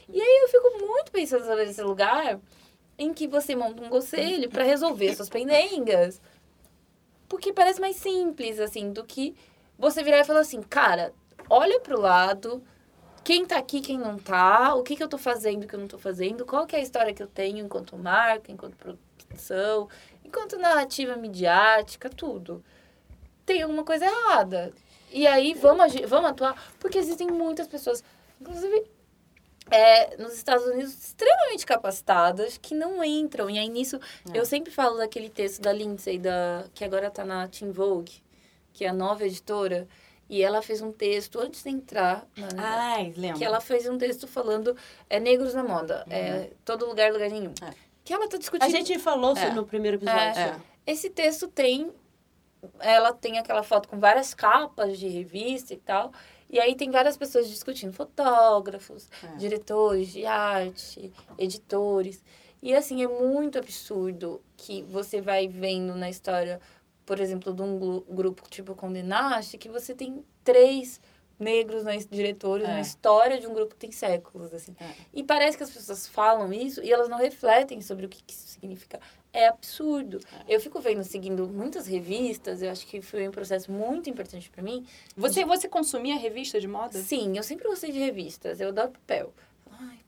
E aí eu fico muito pensando sobre esse lugar em que você monta um conselho pra resolver suas pendengas. Porque parece mais simples, assim, do que você virar e falar assim, cara, olha pro lado, quem tá aqui, quem não tá, o que, que eu tô fazendo, o que eu não tô fazendo, qual que é a história que eu tenho enquanto marca, enquanto produção, enquanto narrativa midiática, tudo. Tem alguma coisa errada. E aí, vamos, agir, vamos atuar, porque existem muitas pessoas, inclusive é, nos Estados Unidos, extremamente capacitadas, que não entram. E aí, nisso, É. eu sempre falo daquele texto da Lindsay, da, que agora tá na Teen Vogue, que é a nova editora, e ela fez um texto antes de entrar na, Ai, lembro. que ela fez um texto falando é negros na moda, é todo lugar, lugar nenhum. É. Que ela tá A discutindo. gente falou É. no primeiro episódio. É. Esse texto tem. Ela tem aquela foto com várias capas de revista e tal. E aí tem várias pessoas discutindo, fotógrafos, É. diretores de arte, editores. E assim, é muito absurdo que você vai vendo na história, por exemplo, de um grupo tipo Condenaste, que você tem três negros na diretores, É. na história de um grupo que tem séculos, assim. É. E parece que as pessoas falam isso e elas não refletem sobre o que, que isso significa. É absurdo. Eu fico vendo, seguindo muitas revistas, eu acho que foi um processo muito importante para mim. Você, você consumia revista de moda? Sim, eu sempre gostei de revistas, eu adoro papel. Ai,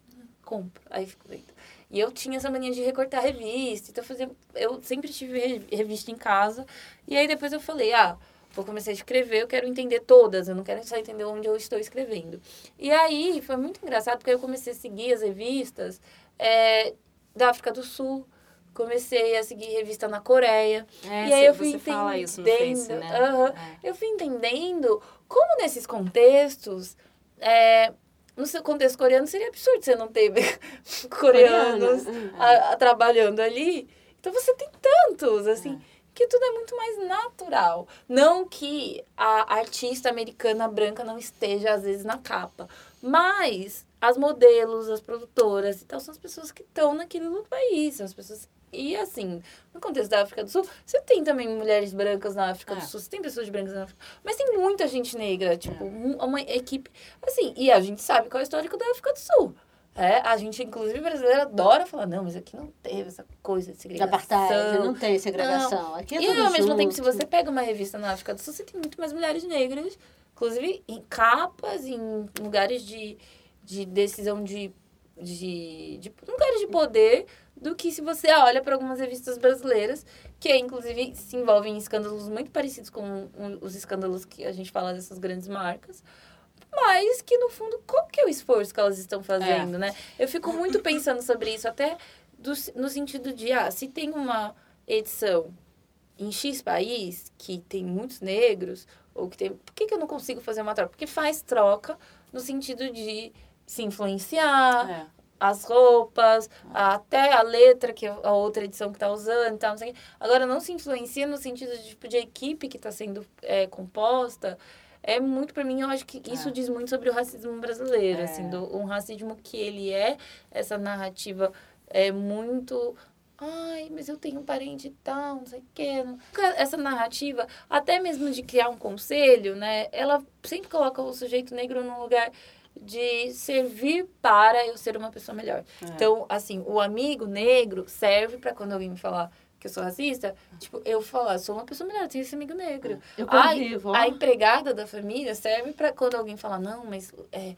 compro, aí fico vendo. E eu tinha essa mania de recortar revista, então eu fazia, eu sempre tive re- revista em casa. E aí depois eu falei, ah, vou começar a escrever, eu quero entender todas, eu não quero só entender onde eu estou escrevendo. E aí foi muito engraçado, porque eu comecei a seguir as revistas é, da África do Sul, comecei a seguir revista na Coreia. É, E aí eu fui entendendo, Face, né? aham. É. Eu fui entendendo como nesses contextos, é, no seu contexto coreano, seria absurdo você não ter coreanos Coreana, a- a- trabalhando ali. Então você tem tantos, assim, É. que tudo é muito mais natural. Não que a artista americana branca não esteja, às vezes, na capa. Mas as modelos, as produtoras e tal, são as pessoas que estão naquele país. São as pessoas. E assim, no contexto da África do Sul, você tem também mulheres brancas na África É. do Sul, você tem pessoas brancas na África. Mas tem muita gente negra, tipo, É. um- uma equipe. Assim, e a gente sabe qual é o histórico da África do Sul. É, a gente, inclusive, brasileira, adora falar, não, mas aqui não teve essa coisa de De segregação. apartheid, não tem segregação. Aqui é E ao mesmo junto. tempo, se você pega uma revista na África do Sul, você tem muito mais mulheres negras, inclusive em capas, em lugares de, de decisão de, de, de lugares de poder, do que se você olha para algumas revistas brasileiras, que inclusive se envolvem em escândalos muito parecidos com os escândalos que a gente fala dessas grandes marcas. Mas que, no fundo, qual que é o esforço que elas estão fazendo, né? Eu fico muito pensando sobre isso, até do, no sentido de, ah, se tem uma edição em X país que tem muitos negros, ou que tem. Por que, que eu não consigo fazer uma troca? Porque faz troca no sentido de se influenciar, É. as roupas, até a letra que a outra edição que tá usando e tal, não sei. Agora, não se influencia no sentido de, tipo, de equipe que está sendo é, composta. É muito, para mim, eu acho que isso É. diz muito sobre o racismo brasileiro, É. assim, do, um racismo que ele é, essa narrativa é muito... Ai, mas eu tenho um parente e tal, não sei o quê. Essa narrativa, até mesmo de criar um conselho, né? Ela sempre coloca o sujeito negro num lugar de servir para eu ser uma pessoa melhor. É. Então, assim, o amigo negro serve para quando alguém me falar que eu sou racista, tipo, eu falar, sou uma pessoa melhor, tenho esse amigo negro. Eu A, convivo, ó. a empregada da família serve para quando alguém falar, não, mas é,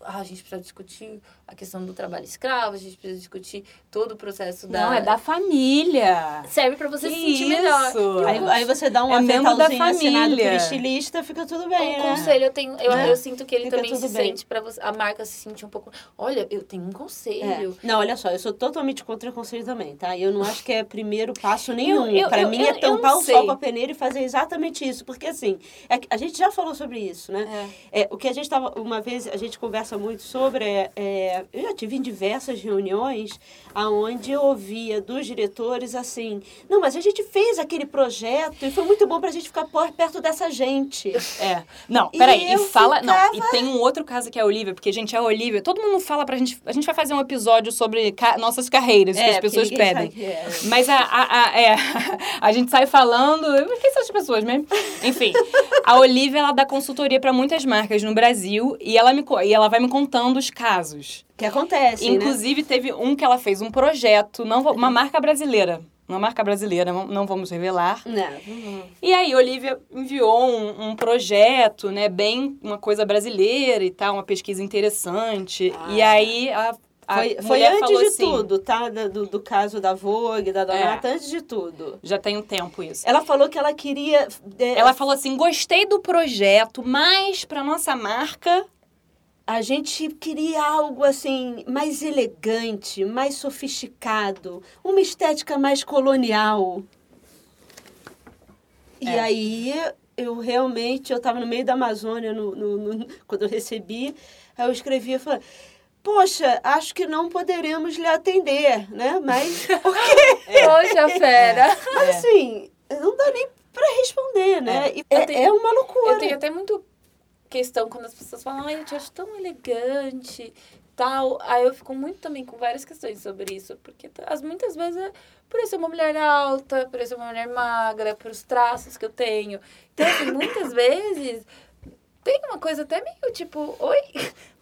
ah, a gente precisa discutir a questão do trabalho escravo, a gente precisa discutir todo o processo da... Não, é da família. Serve para você Que se sentir melhor. isso? Aí, aí você dá um É membro da assinado por família. estilista, fica tudo O bem, né? conselho, eu tenho, eu, É. eu sinto que ele Fica também se bem. sente para você, a marca se sentir um pouco, olha, eu tenho um É. conselho. Não, olha só, eu sou totalmente contra conselho também, tá? Eu não acho que é primeiro passo nenhum. eu- Pra eu- mim eu- é tampar o sol com a peneira e fazer exatamente isso. Porque assim, é que a gente já falou sobre isso, né? É, o que a gente tava, uma vez, a gente conversa muito sobre, é, é, eu já tive em diversas reuniões aonde eu ouvia dos diretores assim, não, mas a gente fez aquele projeto e foi muito bom pra gente ficar perto dessa gente. É. Não, E peraí. E, eu fala. Não, ficava- e tem um outro caso que é a Olivia, porque, gente, a Olivia, todo mundo fala pra gente. A gente vai fazer um episódio sobre ca- nossas carreiras, que as É, pessoas pedem. é. Mas a, a, a, é, a gente sai falando. Quem são as pessoas mesmo? Enfim, a Olivia ela dá consultoria pra muitas marcas no Brasil e ela, me, e ela vai me contando os casos. Que acontece, né? Inclusive, teve um que ela fez um projeto, não vou- uma marca brasileira. Uma marca brasileira, não, vamos revelar. Não. E aí, Olivia enviou um, um projeto, né, bem uma coisa brasileira e tal, uma pesquisa interessante. Ah. E aí a, a Foi, foi antes de assim, tudo, tá? Do, do caso da Vogue, da Donata, antes de tudo. Já tem um tempo isso. Ela falou que ela queria. é, Ela falou assim: gostei do projeto, mas para nossa marca. A gente queria algo assim, mais elegante, mais sofisticado, uma estética mais colonial. E É. aí eu realmente, eu estava no meio da Amazônia no, no- no- quando eu recebi, aí eu escrevi e falei. Poxa, acho que não poderemos lhe atender, né? Mas, Poxa, fera! mas assim, não dá nem para responder, né? E É, tenho- é uma loucura. Eu tenho até muito questão quando as pessoas falam, ai, eu te acho tão elegante, tal. Aí eu fico muito também com várias questões sobre isso, porque as, muitas vezes é por eu ser uma mulher alta, por eu ser uma mulher magra, por os traços que eu tenho. Então, assim, muitas vezes tem uma coisa até meio tipo, oi?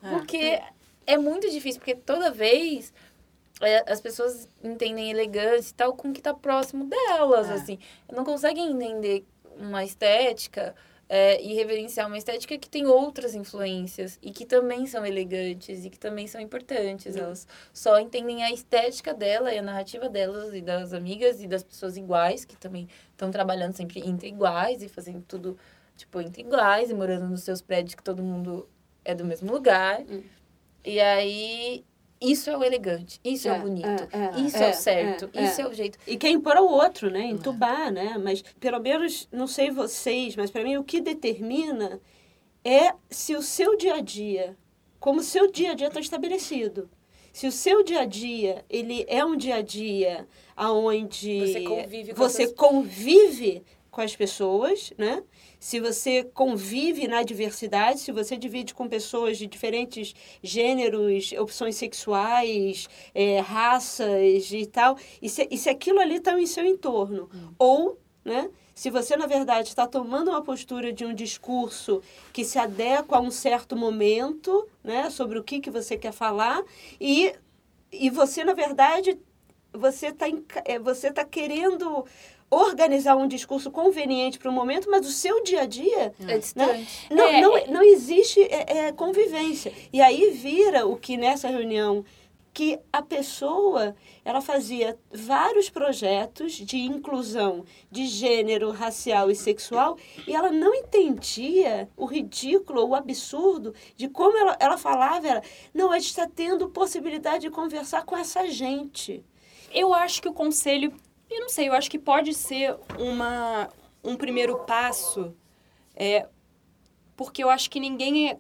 Porque é muito difícil, porque toda vez é, as pessoas entendem elegância e tal com o que tá próximo delas, É. assim. Não conseguem entender uma estética é, e reverenciar uma estética que tem outras influências e que também são elegantes e que também são importantes. Elas só entendem a estética dela e a narrativa delas e das amigas e das pessoas iguais, que também estão trabalhando sempre entre iguais e fazendo tudo, tipo, entre iguais e morando nos seus prédios que todo mundo é do mesmo lugar. E aí, isso é o elegante, isso é, o É, bonito, é, é, isso é, o certo, é, isso é. o jeito. E quer impor ao outro, né? Entubar, né? Mas, pelo menos, não sei vocês, mas para mim o que determina é se o seu dia a dia, como o seu dia a dia está estabelecido. Se o seu dia a dia, ele é um dia a dia onde Você convive com você essas- convive com as pessoas, né? Se você convive na diversidade, se você divide com pessoas de diferentes gêneros, opções sexuais, eh, raças e tal, e se, e se aquilo ali está em seu entorno. Ou, né? Se você, na verdade, está tomando uma postura de um discurso que se adequa a um certo momento, né? Sobre o que, que você quer falar, e, e você, na verdade, você está você tá querendo organizar um discurso conveniente para o momento, mas o seu dia a dia É distante. não, É, não, é- não existe é, é, convivência. E aí vira o que nessa reunião que a pessoa ela fazia vários projetos de inclusão de gênero, racial e sexual e ela não entendia o ridículo, o absurdo de como ela, ela falava, ela, não, a gente está tendo possibilidade de conversar com essa gente. Eu acho que o conselho, eu não sei, eu acho que pode ser uma, um primeiro passo, é, porque eu acho que ninguém é.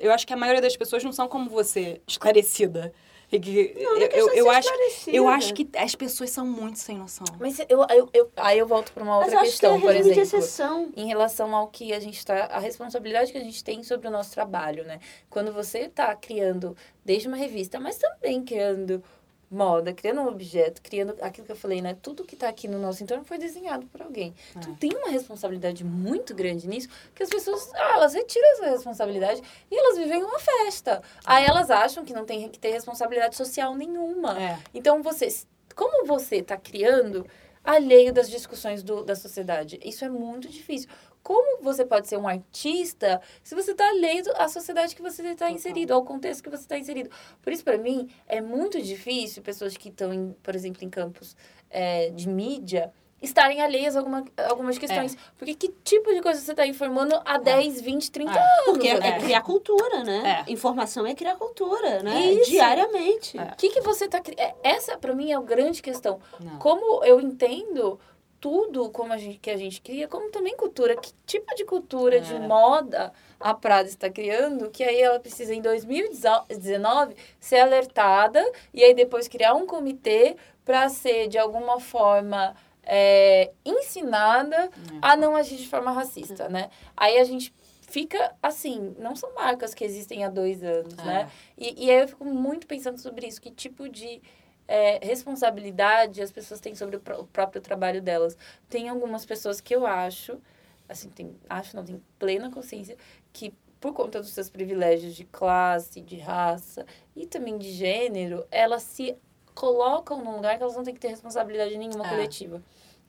Eu acho que a maioria das pessoas não são como você, esclarecida. E que- Não, não é eu, eu, acho, esclarecida. eu acho que as pessoas são muito sem noção. Mas eu, eu, eu- aí eu volto para uma Mas outra questão, que é por exemplo. exceção. em relação ao que a gente está, a responsabilidade que a gente tem sobre o nosso trabalho, né? Quando você está criando desde uma revista, mas também criando moda, criando um objeto, criando aquilo que eu falei, né? Tudo que está aqui no nosso entorno foi desenhado por alguém. Tu tem uma responsabilidade muito grande nisso, que as pessoas, ah, elas retiram essa responsabilidade e elas vivem uma festa. Aí elas acham que não tem que ter responsabilidade social nenhuma. É. Então, você, como você está criando alheio das discussões do, da sociedade? Isso é muito difícil. Como você pode ser um artista se você está alheio à sociedade que você está inserido, ao contexto que você está inserido? Por isso, para mim, é muito difícil pessoas que estão, por exemplo, em campos é, de mídia estarem alheias a alguma, algumas questões. Porque que tipo de coisa você está informando há 10, 20, 30 É. anos? Porque é, é criar cultura, né? É. Informação é criar cultura, né? Isso. Diariamente. É. O que, que você tá criando? Essa, pra mim, é a grande questão. Não. Como eu entendo tudo como a gente, que a gente cria, como também cultura. Que tipo de cultura, de É. moda a Prada está criando, que aí ela precisa, em 2019, ser alertada e aí depois criar um comitê para ser, de alguma forma, é, ensinada a não agir de forma racista, né? Aí a gente fica assim, não são marcas que existem há dois anos, né? E, e aí eu fico muito pensando sobre isso, que tipo de é, responsabilidade as pessoas têm sobre o, pró- o próprio trabalho delas. Tem algumas pessoas que eu acho, assim, tem, acho não, tenho plena consciência, que por conta dos seus privilégios de classe, de raça e também de gênero, elas se colocam num lugar que elas não têm que ter responsabilidade nenhuma É. coletiva.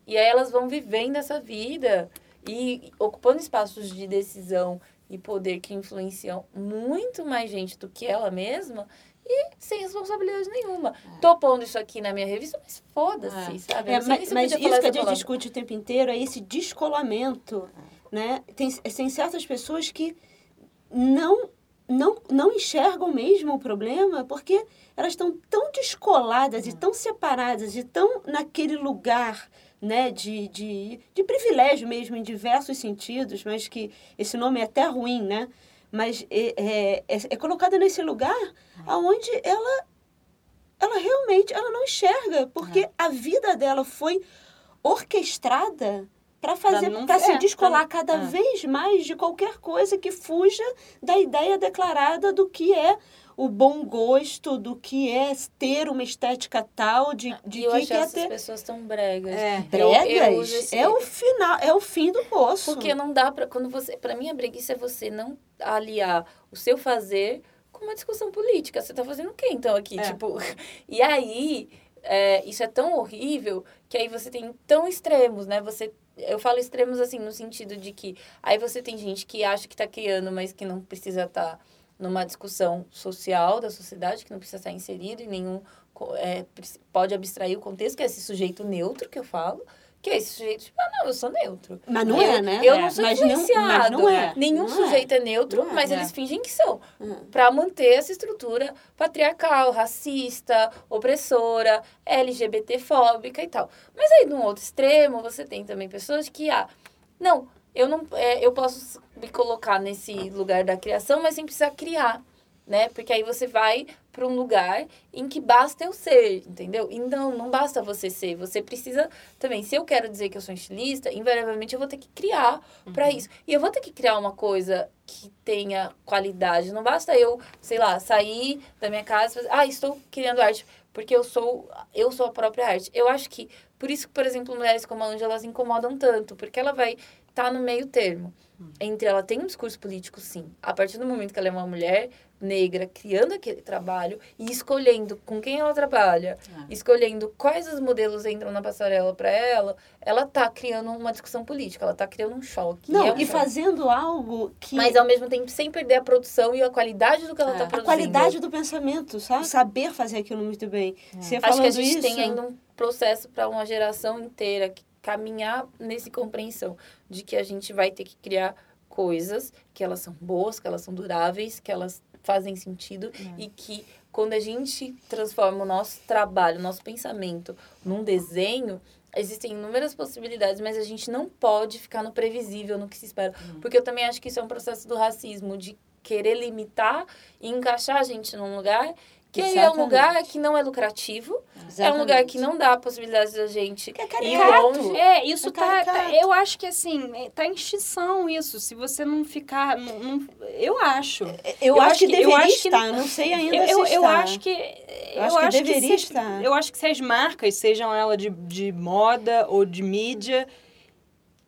E aí elas vão vivendo essa vida e ocupando espaços de decisão e poder que influenciam muito mais gente do que ela mesma e sem responsabilidade nenhuma. Tô pondo isso aqui na minha revista, mas foda-se, É. sabe? É, mas mas isso que a gente palavra. discute o tempo inteiro é esse descolamento, né? Tem, tem certas pessoas que não, não, não enxergam mesmo o problema porque elas estão tão descoladas e tão separadas e tão naquele lugar né, de, de, de privilégio mesmo em diversos sentidos, mas que esse nome é até ruim, né? Mas é, é, é, é colocada nesse lugar aonde ela ela realmente ela não enxerga, porque a vida dela foi orquestrada para fazer para se é, descolar pra- cada é. vez mais de qualquer coisa que fuja da ideia declarada do que é o bom gosto, do que é ter uma estética tal, de, de e eu que quer essas ter pessoas tão bregas. É. Eu- eu bregas. uso esse- É o final, é o fim do poço. Porque não dá pra. Quando você. Pra mim, a breguice é você não aliar o seu fazer com uma discussão política. Você tá fazendo o quê, então, aqui? É. Tipo. E aí, é, isso é tão horrível que aí você tem tão extremos, né? Você. Eu falo extremos assim, no sentido de que aí você tem gente que acha que tá criando, mas que não precisa estar numa discussão social da sociedade, que não precisa estar inserido em nenhum. é, pode abstrair o contexto, que é esse sujeito neutro que eu falo. Que é esse sujeito, tipo, ah, não, eu sou neutro. Mas não eu, é, né? Eu É. não sou Mas não- influenciado. mas não é. Nenhum Não é. sujeito é, neutro, Não é, mas é. eles fingem que são. Hum. Pra manter essa estrutura patriarcal, racista, opressora, LGBTfóbica e tal. Mas aí, num outro extremo, você tem também pessoas que, ah, não, eu não é, eu posso me colocar nesse lugar da criação, mas sem precisar criar, né? Porque aí você vai para um lugar em que basta eu ser, entendeu? E não, basta você ser, você precisa também, se eu quero dizer que eu sou estilista, invariavelmente eu vou ter que criar para isso. E eu vou ter que criar uma coisa que tenha qualidade, não basta eu, sei lá, sair da minha casa, e fazer, ah, estou criando arte porque eu sou eu sou a própria arte. Eu acho que por isso que, por exemplo, mulheres como a Ângela elas incomodam tanto, porque ela vai estar no meio termo. Entre ela tem um discurso político, sim. A partir do momento que ela é uma mulher negra, criando aquele trabalho e escolhendo com quem ela trabalha, escolhendo quais os modelos entram na passarela para ela, ela tá criando uma discussão política, ela tá criando um choque. Não, é um e choque. fazendo algo que Mas ao mesmo tempo sem perder a produção e a qualidade do que ela É. tá A a produzindo. qualidade do pensamento, sabe? Saber fazer aquilo muito bem. Você Acho que a gente isso, tem ainda um processo para uma geração inteira que caminhar nesse compreensão de que a gente vai ter que criar coisas que elas são boas, que elas são duráveis, que elas fazem sentido e que quando a gente transforma o nosso trabalho, o nosso pensamento num desenho, existem inúmeras possibilidades, mas a gente não pode ficar no previsível, no que se espera. Porque eu também acho que isso é um processo do racismo, de querer limitar e encaixar a gente num lugar que é um Exatamente. lugar que não é lucrativo, é um lugar que não dá a possibilidade da gente Que é ir caricato. longe. É, isso É tá, tá-. Eu acho que assim, é, tá em extinção isso. Se você não ficar. não- não- eu acho. Eu, Eu acho acho que que- eu deveria acho que- estar, não sei ainda Eu, se eu, está. eu acho que. Eu, acho que acho deveria se, estar. Eu acho que se as marcas, sejam elas de, de moda ou de mídia,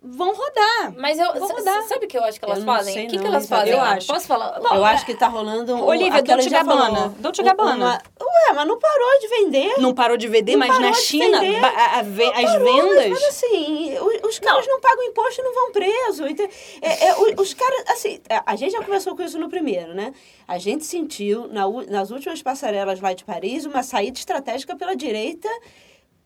vão rodar. Mas eu, mudar. sabe o que eu acho que elas Eu não fazem? O que, não, que elas fazem? Eu acho. Posso falar? Eu acho que tá rolando um... Olivia, Dolce Gabbana. Dolce Gabbana. Ué, mas não parou de vender. Não parou de vender, Não mas na China, vender. ba- a- a ve- as Parou, vendas. Mas, assim, o- os, caras não. pagam imposto e não vão presos. Ente- É, é, o- os caras, assim, é, a gente já conversou com isso no primeiro, né? A gente sentiu, na nas últimas passarelas lá de Paris, uma saída estratégica pela direita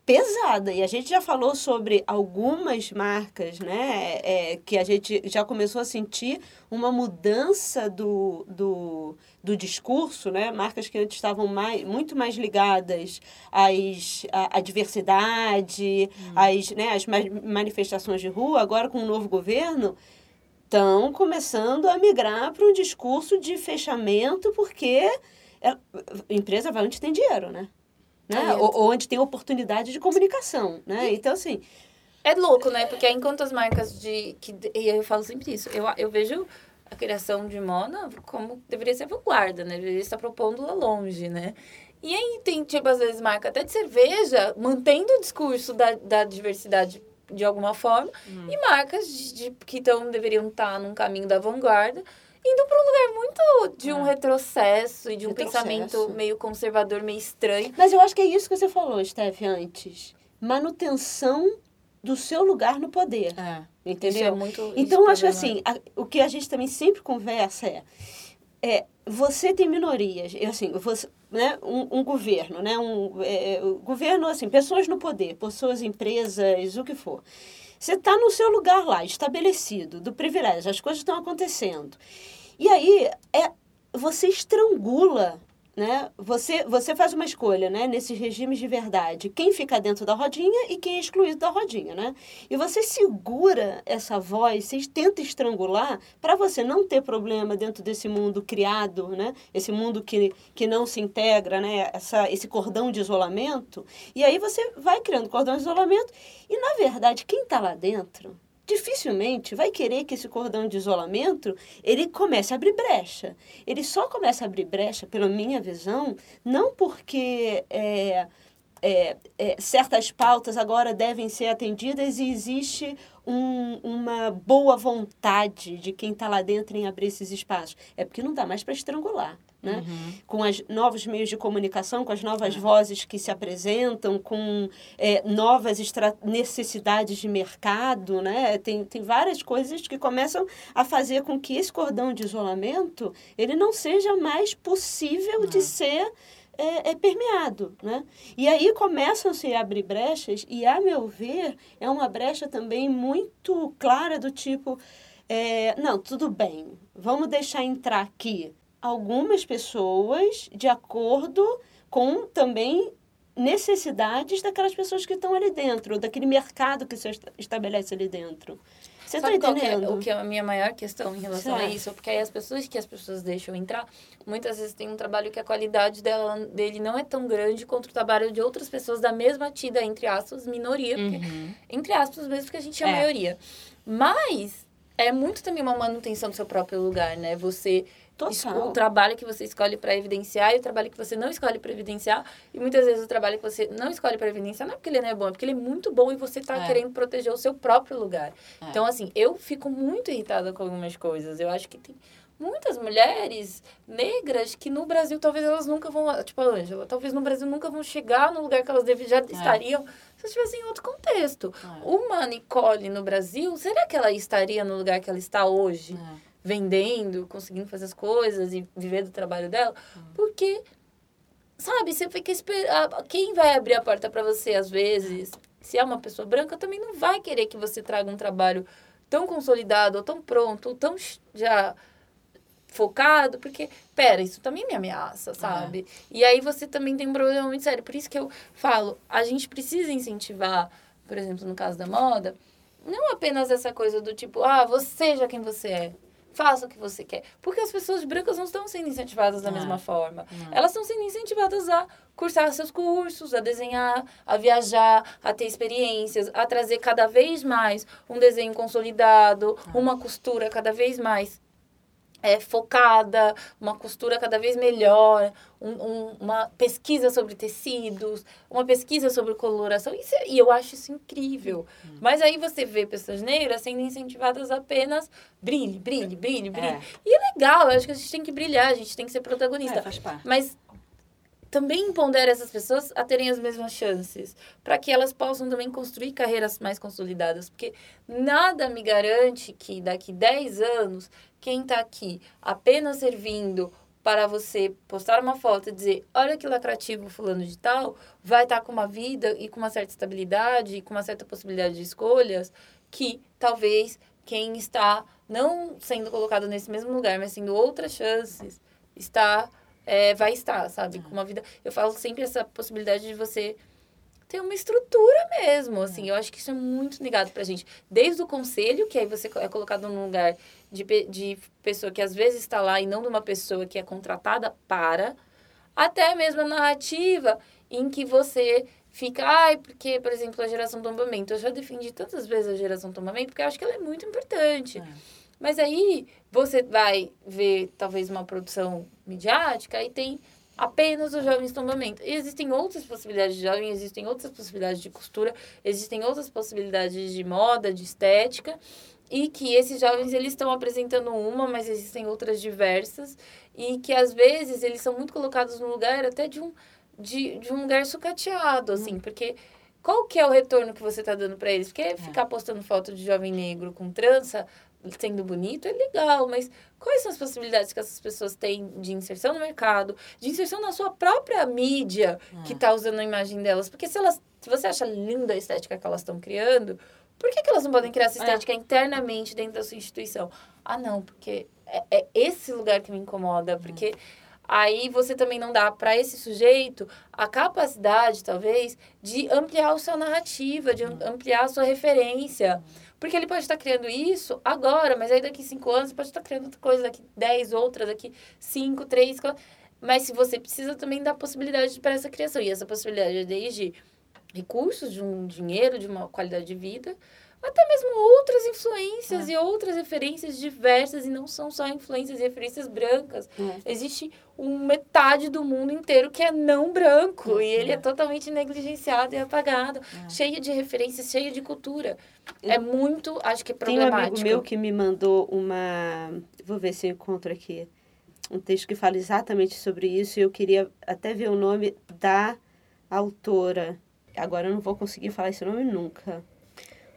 pesada. E a gente já falou sobre algumas marcas, né? é, que a gente já começou a sentir uma mudança do, do, do discurso, né? Marcas que antes estavam mais, muito mais ligadas às, à, à diversidade, às, né, às ma- manifestações de rua, agora com o novo governo, estão começando a migrar para um discurso de fechamento, porque é- a empresa vai onde tem dinheiro, né? Né? Ou, ou onde tem oportunidade de comunicação, né? Então, assim, É louco, né? Porque enquanto as marcas de. Que, e eu falo sempre isso. Eu, eu vejo a criação de moda como deveria ser vanguarda, né? Deveria estar propondo lá longe, né? E aí tem, tipo, às vezes, marca até de cerveja, mantendo o discurso da, da diversidade de alguma forma, e marcas de, de- que tão, deveriam estar num caminho da vanguarda, indo para um lugar muito de um retrocesso e de um Retrocesso. pensamento meio conservador, meio estranho. Mas eu acho que é isso que você falou, Steph, antes. Manutenção do seu lugar no poder. É. Entendeu? Isso é muito. Então, eu acho que é assim, a- o que a gente também sempre conversa é, é você tem minorias, assim, você, né, um, um governo, né, um é, o governo, assim, pessoas no poder, pessoas, empresas, o que for. Você está no seu lugar lá, estabelecido, do privilégio, as coisas estão acontecendo. E aí, é, você estrangula, né? Você, você faz uma escolha, né? Nesses regimes de verdade, quem fica dentro da rodinha e quem é excluído da rodinha, né? E você segura essa voz, você tenta estrangular para você não ter problema dentro desse mundo criado, né? Esse mundo que, que não se integra, né? Essa, esse cordão de isolamento. E aí você vai criando cordão de isolamento e, na verdade, quem está lá dentro dificilmente vai querer que esse cordão de isolamento ele comece a abrir brecha. Ele só começa a abrir brecha, pela minha visão, não porque é, é, é, certas pautas agora devem ser atendidas e existe um, uma boa vontade de quem está lá dentro em abrir esses espaços. É porque não dá mais para estrangular. Né? Uhum. Com os novos meios de comunicação, com as novas vozes que se apresentam, com é, novas necessidades de mercado, né? Tem, tem várias coisas que começam a fazer com que esse cordão de isolamento ele não seja mais possível de ser é, é, permeado, né? E aí começam-se a abrir brechas e, a meu ver, é uma brecha também muito clara do tipo, é, não, tudo bem, vamos deixar entrar aqui algumas pessoas de acordo com também necessidades daquelas pessoas que estão ali dentro, daquele mercado que se estabelece ali dentro. Você está entendendo? É, o que é a minha maior questão em relação certo. a isso? Porque aí as pessoas que as pessoas deixam entrar, muitas vezes tem um trabalho que a qualidade dela, dele não é tão grande quanto o trabalho de outras pessoas da mesma tida, entre aspas, minoria. Porque, uhum. Entre aspas mesmo, porque a gente é a é. maioria. Mas é muito também uma manutenção do seu próprio lugar, né? Você Total. O trabalho que você escolhe para evidenciar e o trabalho que você não escolhe para evidenciar. E muitas vezes o trabalho que você não escolhe para evidenciar não é porque ele não é bom, é porque ele é muito bom e você está é. querendo proteger o seu próprio lugar. É. Então, assim, eu fico muito irritada com algumas coisas. Eu acho que tem muitas mulheres negras que no Brasil talvez elas nunca vão, tipo a Ângela, talvez no Brasil nunca vão chegar no lugar que elas deve, já é. estariam se estivessem em outro contexto. É. Uma Nicole no Brasil, será que ela estaria no lugar que ela está hoje? É vendendo, conseguindo fazer as coisas e viver do trabalho dela, uhum. porque sabe, você fica esperando, quem vai abrir a porta para você às vezes, se é uma pessoa branca, também não vai querer que você traga um trabalho tão consolidado, ou tão pronto, ou tão já focado, porque, pera, isso também me ameaça, é. sabe? É. E aí você também tem um problema muito sério. Por isso que eu falo, a gente precisa incentivar, por exemplo, no caso da moda, não apenas essa coisa do tipo, ah, você seja quem você é faça o que você quer. Porque as pessoas brancas não estão sendo incentivadas da mesma forma. Não. Elas estão sendo incentivadas a cursar seus cursos, a desenhar, a viajar, a ter experiências, a trazer cada vez mais um desenho consolidado, uma costura cada vez mais é, focada, uma costura cada vez melhor, um, um, uma pesquisa sobre tecidos, uma pesquisa sobre coloração. Isso é, e eu acho isso incrível. Hum. Mas aí você vê pessoas negras sendo incentivadas apenas brilhe, brilhe, brilhe, brilhe. É. E é legal, eu acho que a gente tem que brilhar, a gente tem que ser protagonista. É, faz parte. Mas também pondera essas pessoas a terem as mesmas chances, para que elas possam também construir carreiras mais consolidadas, porque nada me garante que daqui 10 anos, quem está aqui apenas servindo para você postar uma foto e dizer, olha que lacrativo fulano de tal, vai estar tá com uma vida e com uma certa estabilidade e com uma certa possibilidade de escolhas, que talvez quem está não sendo colocado nesse mesmo lugar, mas tendo outras chances, está é, vai estar, sabe? Com uma vida. Eu falo sempre essa possibilidade de você ter uma estrutura mesmo, assim. Eu acho que isso é muito negado pra gente. Desde o conselho, que aí você é colocado num lugar de, de pessoa que às vezes está lá e não de uma pessoa que é contratada para, até mesmo a narrativa em que você fica, ai, porque, por exemplo, a geração tombamento. Eu já defendi tantas vezes a geração tombamento porque eu acho que ela é muito importante. É. Mas aí você vai ver talvez uma produção midiática e tem apenas os jovens tombamento. E existem outras possibilidades de jovem, existem outras possibilidades de costura, existem outras possibilidades de moda, de estética, e que esses jovens eles estão apresentando uma, mas existem outras diversas, e que às vezes eles são muito colocados no lugar até de um de, de um lugar sucateado, assim, hum. porque qual que é o retorno que você está dando para eles? Porque é. ficar postando foto de jovem negro com trança sendo bonito é legal, mas quais são as possibilidades que essas pessoas têm de inserção no mercado, de inserção na sua própria mídia que está usando a imagem delas? Porque se elas, se você acha linda a estética que elas estão criando, por que, que elas não podem criar essa é. estética é. internamente dentro da sua instituição? Ah, não, porque é, é esse lugar que me incomoda, porque hum. aí você também não dá para esse sujeito a capacidade, talvez, de ampliar a sua narrativa, de ampliar a sua referência. Porque ele pode estar criando isso agora, mas aí daqui cinco anos pode estar criando outra coisa, daqui dez outras, daqui cinco, três, quatro. Mas se você precisa também dar possibilidade para essa criação. E essa possibilidade é desde recursos, de um dinheiro, de uma qualidade de vida, até mesmo outras influências é. e outras referências diversas, e não são só influências e referências brancas. É. Existe um metade do mundo inteiro que é não branco, e ele é, é totalmente negligenciado e apagado, é. cheio de referências, cheio de cultura. É muito, acho que é problemático. Tem um amigo meu que me mandou uma. Vou ver se eu encontro aqui. Um texto que fala exatamente sobre isso, e eu queria até ver o nome da autora. Agora eu não vou conseguir falar esse nome nunca.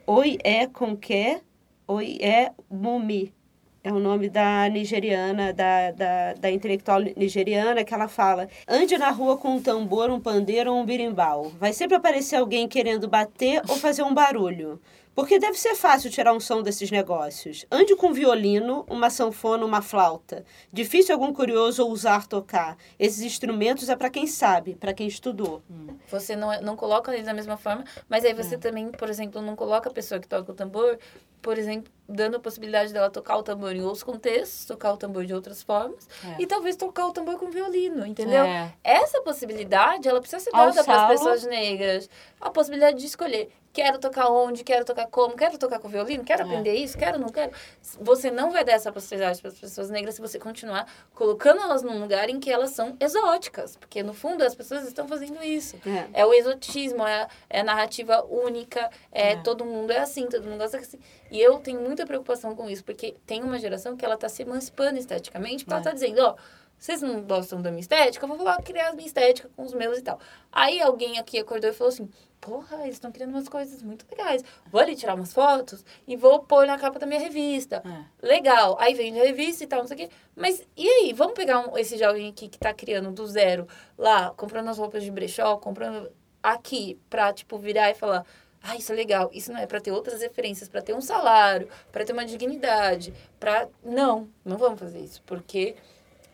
Oi é que? Oi é Mumi. É o nome da nigeriana, da, da, da intelectual nigeriana, que ela fala: ande na rua com um tambor, um pandeiro ou um birimbau. Vai sempre aparecer alguém querendo bater ou fazer um barulho. Porque deve ser fácil tirar um som desses negócios. Ande com um violino, uma sanfona, uma flauta. Difícil algum curioso ousar tocar. Esses instrumentos é para quem sabe, para quem estudou. Hum. Você não, é, não coloca eles da mesma forma, mas aí você hum. também, por exemplo, não coloca a pessoa que toca o tambor, por exemplo, dando a possibilidade dela tocar o tambor em outros contextos, tocar o tambor de outras formas, é. e talvez tocar o tambor com violino, entendeu? É. Essa possibilidade, ela precisa ser dada para as pessoas negras. A possibilidade de escolher quero tocar onde, quero tocar como, quero tocar com violino, quero é. aprender isso, quero, não quero. Você não vai dar essa possibilidade para as pessoas negras se você continuar colocando elas num lugar em que elas são exóticas, porque no fundo as pessoas estão fazendo isso. É, é o exotismo, é, é a narrativa única, é, é, todo mundo é assim, todo mundo gosta assim. E eu tenho muita preocupação com isso, porque tem uma geração que ela está se emancipando esteticamente, porque ela está é. dizendo, ó, vocês não gostam da minha estética? Eu vou lá criar a minha estética com os meus e tal. Aí alguém aqui acordou e falou assim: porra, eles estão criando umas coisas muito legais. Vou ali tirar umas fotos e vou pôr na capa da minha revista. É. Legal. Aí vende a revista e tal, não sei o quê. Mas e aí? Vamos pegar um, esse jovem aqui que tá criando do zero lá, comprando as roupas de brechó, comprando aqui pra, tipo, virar e falar. Ah, isso é legal. Isso não é para ter outras referências, para ter um salário, para ter uma dignidade, para não, não vamos fazer isso, porque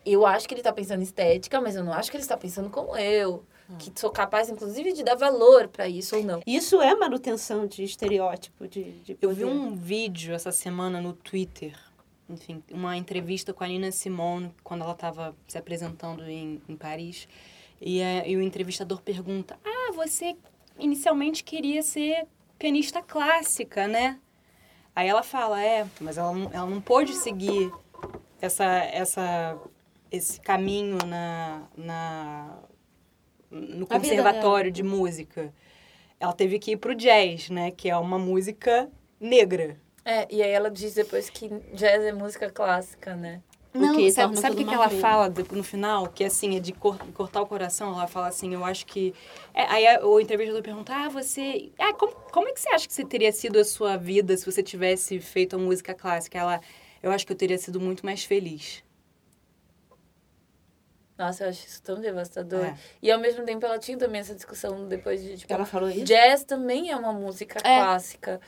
eu acho que ele está pensando em estética, mas eu não acho que ele está pensando como eu. Que sou capaz, inclusive, de dar valor para isso ou não. Isso é manutenção de estereótipo. De, de eu vi um vídeo essa semana no Twitter, enfim, uma entrevista com a Nina Simone, quando ela estava se apresentando em, em Paris. E, é, e o entrevistador pergunta: Ah, você inicialmente queria ser pianista clássica, né? Aí ela fala: É, mas ela, ela não pôde seguir essa, essa esse caminho na, na no conservatório de música. Ela teve que ir pro jazz, né? Que é uma música negra. É, e aí ela diz depois que jazz é música clássica, né? Não, Porque sabe, sabe o que, que ela fala no final? Que assim, é de cor, cortar o coração. Ela fala assim, eu acho que. É, aí o entrevistador pergunta: Ah, você. Ah, como, como é que você acha que você teria sido a sua vida se você tivesse feito a música clássica? Ela. Eu acho que eu teria sido muito mais feliz. Nossa, eu acho isso tão devastador. É. E ao mesmo tempo ela tinha também essa discussão depois de, tipo, ela falou isso? Jazz também é uma música é. clássica,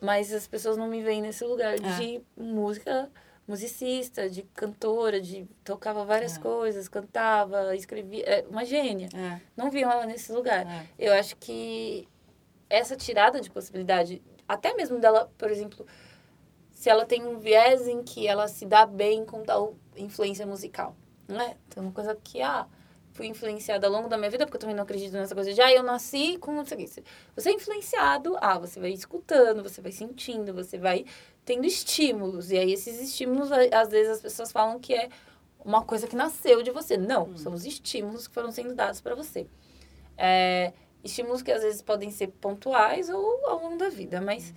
mas as pessoas não me veem nesse lugar é. de música musicista, de cantora, de tocava várias é. coisas, cantava, escrevia, é uma gênia. É. Não viam ela nesse lugar. Eu acho que essa tirada de possibilidade, até mesmo dela, por exemplo, se ela tem um viés em que ela se dá bem com tal influência musical né? Tem uma coisa que, ah, fui influenciada ao longo da minha vida, porque eu também não acredito nessa coisa de, ah, eu nasci com o. Você é influenciado, ah, você vai escutando, você vai sentindo, você vai tendo estímulos. E aí, esses estímulos, às vezes, as pessoas falam que é uma coisa que nasceu de você. Não, hum. são os estímulos que foram sendo dados para você. É, estímulos que às vezes podem ser pontuais ou ao longo da vida, mas hum.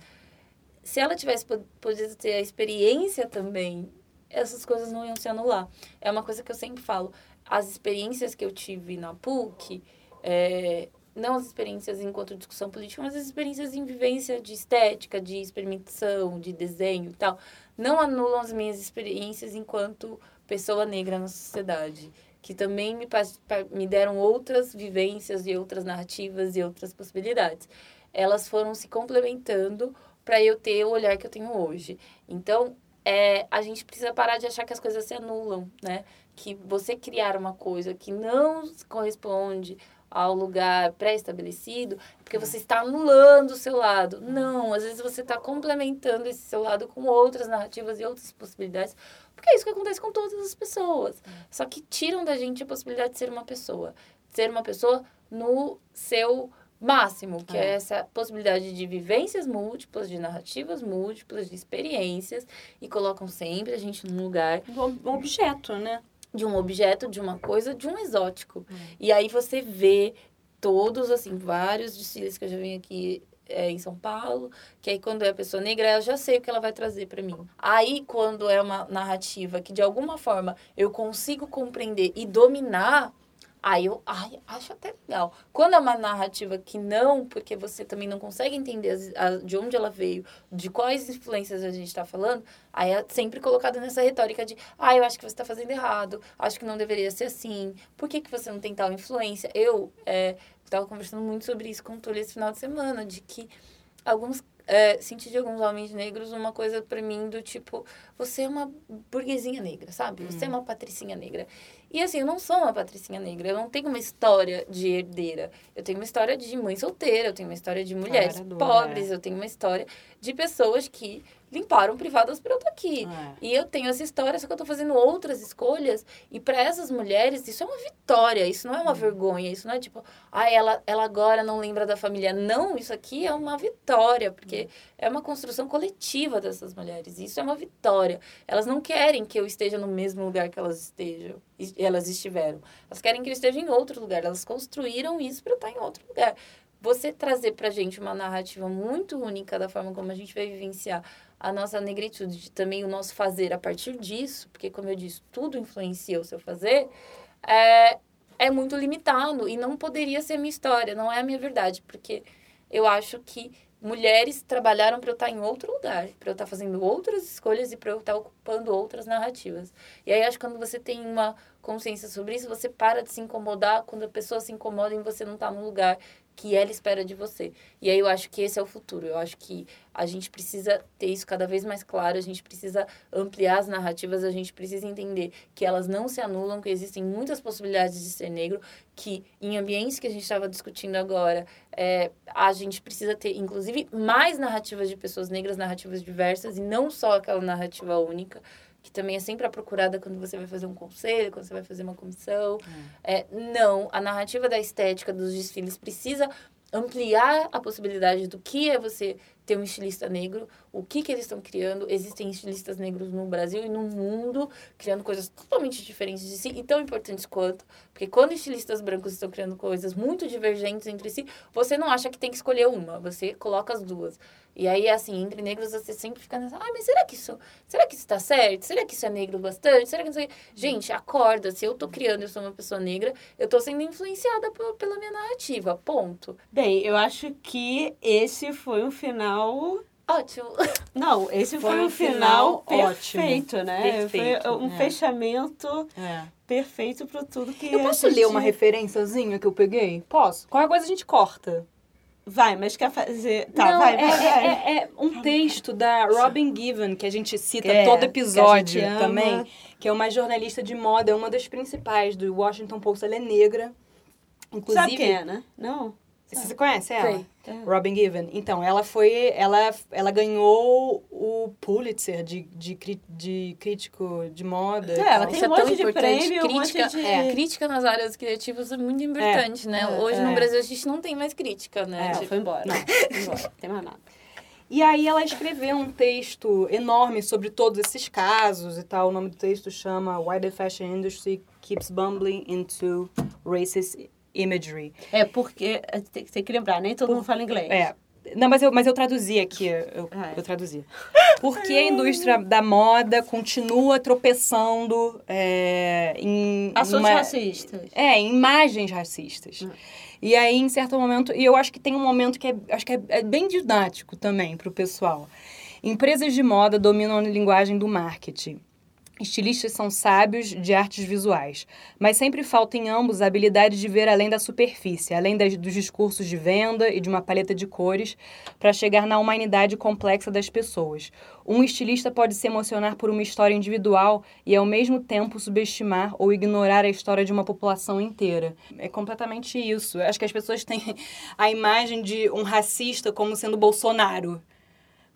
se ela tivesse podido ter a experiência também essas coisas não iam se anular. É uma coisa que eu sempre falo. As experiências que eu tive na PUC, é, não as experiências enquanto discussão política, mas as experiências em vivência de estética, de experimentação, de desenho e tal, não anulam as minhas experiências enquanto pessoa negra na sociedade, que também me, me deram outras vivências e outras narrativas e outras possibilidades. Elas foram se complementando para eu ter o olhar que eu tenho hoje. Então, é, a gente precisa parar de achar que as coisas se anulam, né? Que você criar uma coisa que não corresponde ao lugar pré-estabelecido, porque você está anulando o seu lado. Não, às vezes você está complementando esse seu lado com outras narrativas e outras possibilidades, porque é isso que acontece com todas as pessoas. Só que tiram da gente a possibilidade de ser uma pessoa. Ser uma pessoa no seu máximo, que é. É. essa possibilidade de vivências múltiplas, de narrativas múltiplas, de experiências, e colocam sempre a gente num lugar Um objeto, né? de um objeto, de uma coisa, de um exótico. E aí você vê todos, assim, vários desfiles que eu já vim aqui é, em São Paulo, que aí quando é a pessoa negra, eu já sei o que ela vai trazer para mim. Aí, quando é uma narrativa que de alguma forma eu consigo compreender e dominar, aí eu ai, acho até legal. Quando é uma narrativa que não, porque você também não consegue entender as- a- de onde ela veio, de quais influências a gente está falando, aí é sempre colocado nessa retórica de, ah, eu acho que você está fazendo errado, acho que não deveria ser assim, por que, que você não tem tal influência? Eu é, estava conversando muito sobre isso com o Túlio esse final de semana, de que alguns é, senti de alguns homens negros uma coisa pra mim do tipo, você é uma burguesinha negra, sabe? Você é uma patricinha negra. E assim, eu não sou uma patricinha negra, eu não tenho uma história de herdeira. Eu tenho uma história de mãe solteira, eu tenho uma história de mulheres pobres, eu tenho uma história de pessoas que limparam privadas pra eu estar aqui. É. E eu tenho essa história, só que eu tô fazendo outras escolhas. E para essas mulheres, isso é uma vitória, isso não é uma vergonha, isso não é tipo, ah, ela, ela agora não lembra da família. Não, isso aqui é uma vitória, porque é uma construção coletiva dessas mulheres. Isso é uma vitória. Elas não querem que eu esteja no mesmo lugar que elas estejam, elas estiveram. Elas querem que eu esteja em outro lugar. Elas construíram isso para eu estar em outro lugar. Você trazer pra gente uma narrativa muito única da forma como a gente vai vivenciar a nossa negritude, também o nosso fazer a partir disso, porque, como eu disse, tudo influencia o seu fazer, é, é muito limitado e não poderia ser minha história, não é a minha verdade, porque eu acho que mulheres trabalharam para eu estar em outro lugar, para eu estar fazendo outras escolhas e para eu estar ocupando outras narrativas. E aí acho que quando você tem uma consciência sobre isso, você para de se incomodar quando a pessoa se incomoda em você não estar no lugar que ela espera de você. E aí eu acho que esse é o futuro. Eu acho que a gente precisa ter isso cada vez mais claro, a gente precisa ampliar as narrativas, a gente precisa entender que elas não se anulam, que existem muitas possibilidades de ser negro, que em ambientes que a gente estava discutindo agora, é, a gente precisa ter, inclusive, mais narrativas de pessoas negras, narrativas diversas, e não só aquela narrativa única, que também é sempre a procurada quando você vai fazer um conselho, quando você vai fazer uma comissão. É, não, a narrativa da estética dos desfiles precisa ampliar a possibilidade do que é você ter um estilista negro, o que, que eles estão criando. Existem estilistas negros no Brasil e no mundo criando coisas totalmente diferentes de si e tão importantes quanto. Porque quando estilistas brancos estão criando coisas muito divergentes entre si, você não acha que tem que escolher uma, você coloca as duas. E aí, assim, entre negros você sempre fica nessa, ah, mas será que isso, será que isso tá certo? Será que isso é negro bastante? Será que não sei o quê?" Gente, acorda, se eu tô criando, eu sou uma pessoa negra, eu tô sendo influenciada pela minha narrativa, ponto. Bem, eu acho que esse foi um final. Ótimo. Não, esse foi, Foi um final, final perfeito, né? Perfeito, foi um é. fechamento É. perfeito para tudo que Eu posso ler uma referenciazinha que eu peguei? Posso. Qualquer coisa a gente corta. Vai, mas quer fazer. Tá, Não, vai, é, vai, vai. é- é um texto da Robin Given, que a gente cita É, todo que episódio ama. também, que é uma jornalista de moda, é uma das principais do Washington Post. Ela é negra. Inclusive, Sabe quem é, né? Não. Você conhece ela? Sei. Robin Given. Então, ela foi. Ela, ela ganhou o Pulitzer de, de, de crítico de moda. É, ela tal. tem Isso um é tão monte de importante. prêmio, um monte crítica, de- é, crítica nas áreas criativas é muito importante, né? é, Hoje é. no Brasil a gente não tem mais crítica, né? É, Tipo, Foi embora. Não. Foi embora. Não tem mais nada. E aí ela escreveu um texto enorme sobre todos esses casos e tal. O nome do texto chama Why the Fashion Industry Keeps Bumbling into Racist Imagery. É porque é, tem, tem que lembrar, nem todo mundo fala inglês. É. Não, mas eu, mas eu traduzi aqui, eu, Ah, é. eu traduzi. Porque a indústria da moda continua tropeçando é, em... Assuntos numa- racistas. É, em imagens racistas. Hum. E aí, em certo momento, e eu acho que tem um momento que é, acho que é, é bem didático também para o pessoal. Empresas de moda dominam a linguagem do marketing. Estilistas são sábios de artes visuais, mas sempre falta em ambos a habilidade de ver além da superfície, além das, dos discursos de venda e de uma paleta de cores, para chegar na humanidade complexa das pessoas. Um estilista pode se emocionar por uma história individual e, ao mesmo tempo, subestimar ou ignorar a história de uma população inteira. É completamente isso. Acho que as pessoas têm a imagem de um racista como sendo Bolsonaro.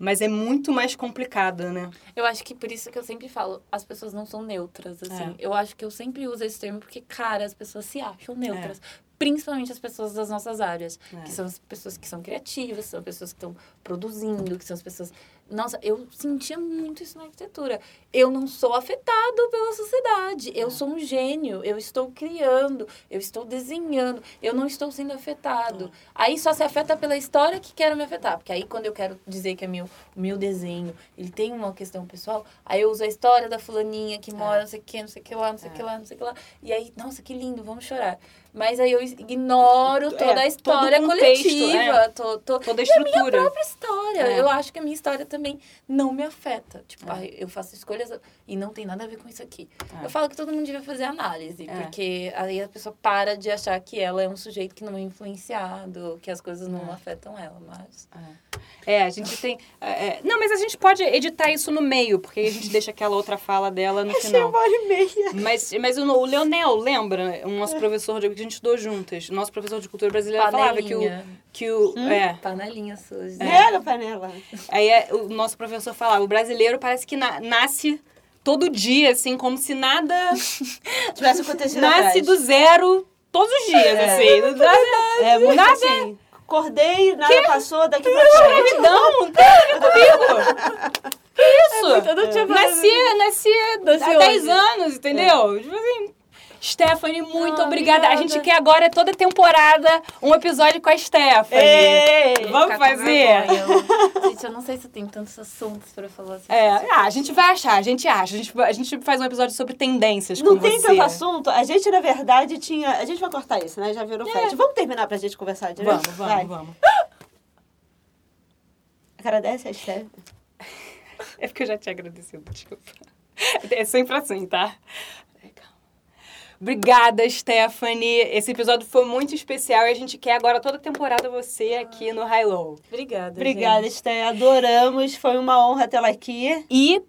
Mas é muito mais complicada, né? Eu acho que por isso que eu sempre falo, as pessoas não são neutras, assim. É. Eu acho que eu sempre uso esse termo porque, cara, as pessoas se acham neutras. principalmente as pessoas das nossas áreas, É. que são as pessoas que são criativas, são pessoas que estão produzindo, que são as pessoas. Nossa, eu sentia muito isso na arquitetura. Eu não sou afetado pela sociedade. É. Eu sou um gênio. Eu estou criando, eu estou desenhando. Eu não estou sendo afetado. É. Aí só se afeta pela história que quero me afetar. Porque aí quando eu quero dizer que é meu, meu desenho, ele tem uma questão pessoal, aí eu uso a história da fulaninha que mora, não sei o que, não sei o que lá, não sei o É. que lá, não sei o que lá. E aí, nossa, que lindo, vamos chorar. Mas aí eu ignoro toda É, a história contexto, coletiva. é. Tô, tô, Toda a estrutura. própria história. É. Eu acho que a minha história também não me afeta. Tipo, É. eu faço escolhas e não tem nada a ver com isso aqui. É. Eu falo que todo mundo devia fazer análise, É. porque aí a pessoa para de achar que ela é um sujeito que não é influenciado, que as coisas não É. afetam ela, mas... É, a gente tem. é, é, não, mas a gente pode editar isso no meio, porque aí a gente deixa aquela outra fala dela no Achei final. uma hora e meia. Mas, mas o, o Leonel, lembra? O nosso professor de, a gente estudou juntas. Nosso professor de cultura brasileira falava que o. Panelinha. Que o é, Panelinha suja. Pega, panela. aí é, o nosso professor falava: o brasileiro parece que na- nasce todo dia, assim, como se nada. Tivesse acontecido nasce atrás. do zero todos os dias, É. assim. Nada, É muito Nada- assim. Acordei, nada passou, daqui pra frente. Não, não tem a ver comigo. Que isso? Eu não tinha Nasci, nasci Nasci há 10 hoje. anos, entendeu? Tipo assim. Stephanie, muito Ah, obrigada. A obrigada. gente quer agora, toda temporada, um episódio com a Stephanie. Ei! Vamos Ficar com fazer? vergonha. Gente, eu não sei se eu tenho tantos assuntos pra falar. assim. É, ah, a gente vai achar, a gente acha. A gente, a gente faz um episódio sobre tendências Não com tem você. tanto assunto. A gente, na verdade, tinha. A gente vai cortar isso, né? Já virou flash. Vamos terminar pra gente conversar direito? Vamos, vamos, Vai. vamos. Agradece a Steph. É porque eu já te agradecido, desculpa. É sempre assim, tá? Obrigada, Stephanie. Esse episódio foi muito especial e a gente quer agora toda temporada você aqui no High Low. Obrigada. Obrigada, gente. Steph. Adoramos. Foi uma honra tê-la aqui. E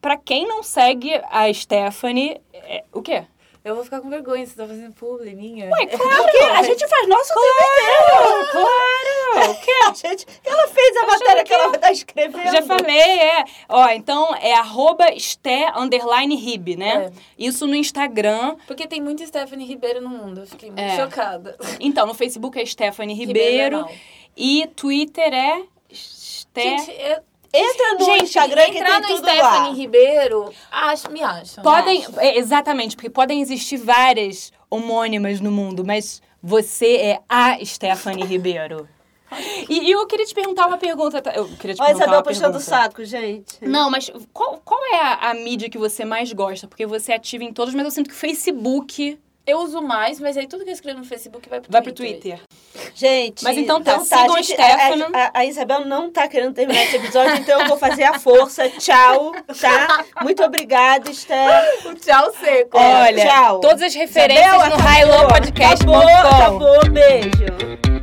pra quem não segue a Stephanie, é- o quê? Eu vou ficar com vergonha, você tá fazendo publi minha. Ué, claro Porque a gente faz nosso Claro, claro. O quê? A gente, ela fez a matéria que ela tá escrevendo. Já falei, é. Ó, então é arroba Sté underline Rib, né? É. Isso no Instagram. Porque tem muita Stephanie Ribeiro no mundo. Eu fiquei muito É. chocada. Então, no Facebook é Stephanie Ribeiro. não. E Twitter é Sté. Gente, eu, Entra no Gente, Instagram que entrar tem no tudo Stephanie lá. Ribeiro, acho, me acham. Podem, acho. é, exatamente, porque podem existir várias homônimas no mundo, mas você é a Stephanie Ribeiro. E, e eu queria te perguntar uma pergunta. tá? Eu queria te Olha, perguntar Isabel uma puxando o saco, gente. Não, mas qual, qual é a, a mídia que você mais gosta? Porque você é ativa em todos, mas eu sinto que o Facebook eu uso mais, mas aí tudo que eu escrevo no Facebook vai pro Twitter. Vai pro Twitter. Gente, mas então, tá, tá sigam a, gente, a, a, a, Isabel não tá querendo terminar esse episódio, então eu vou fazer a força. Tchau, tá? Muito obrigada, Esther. O tchau seco. É, Olha, tchau. todas as referências Isabel, no High Low Podcast. Acabou, acabou. Beijo.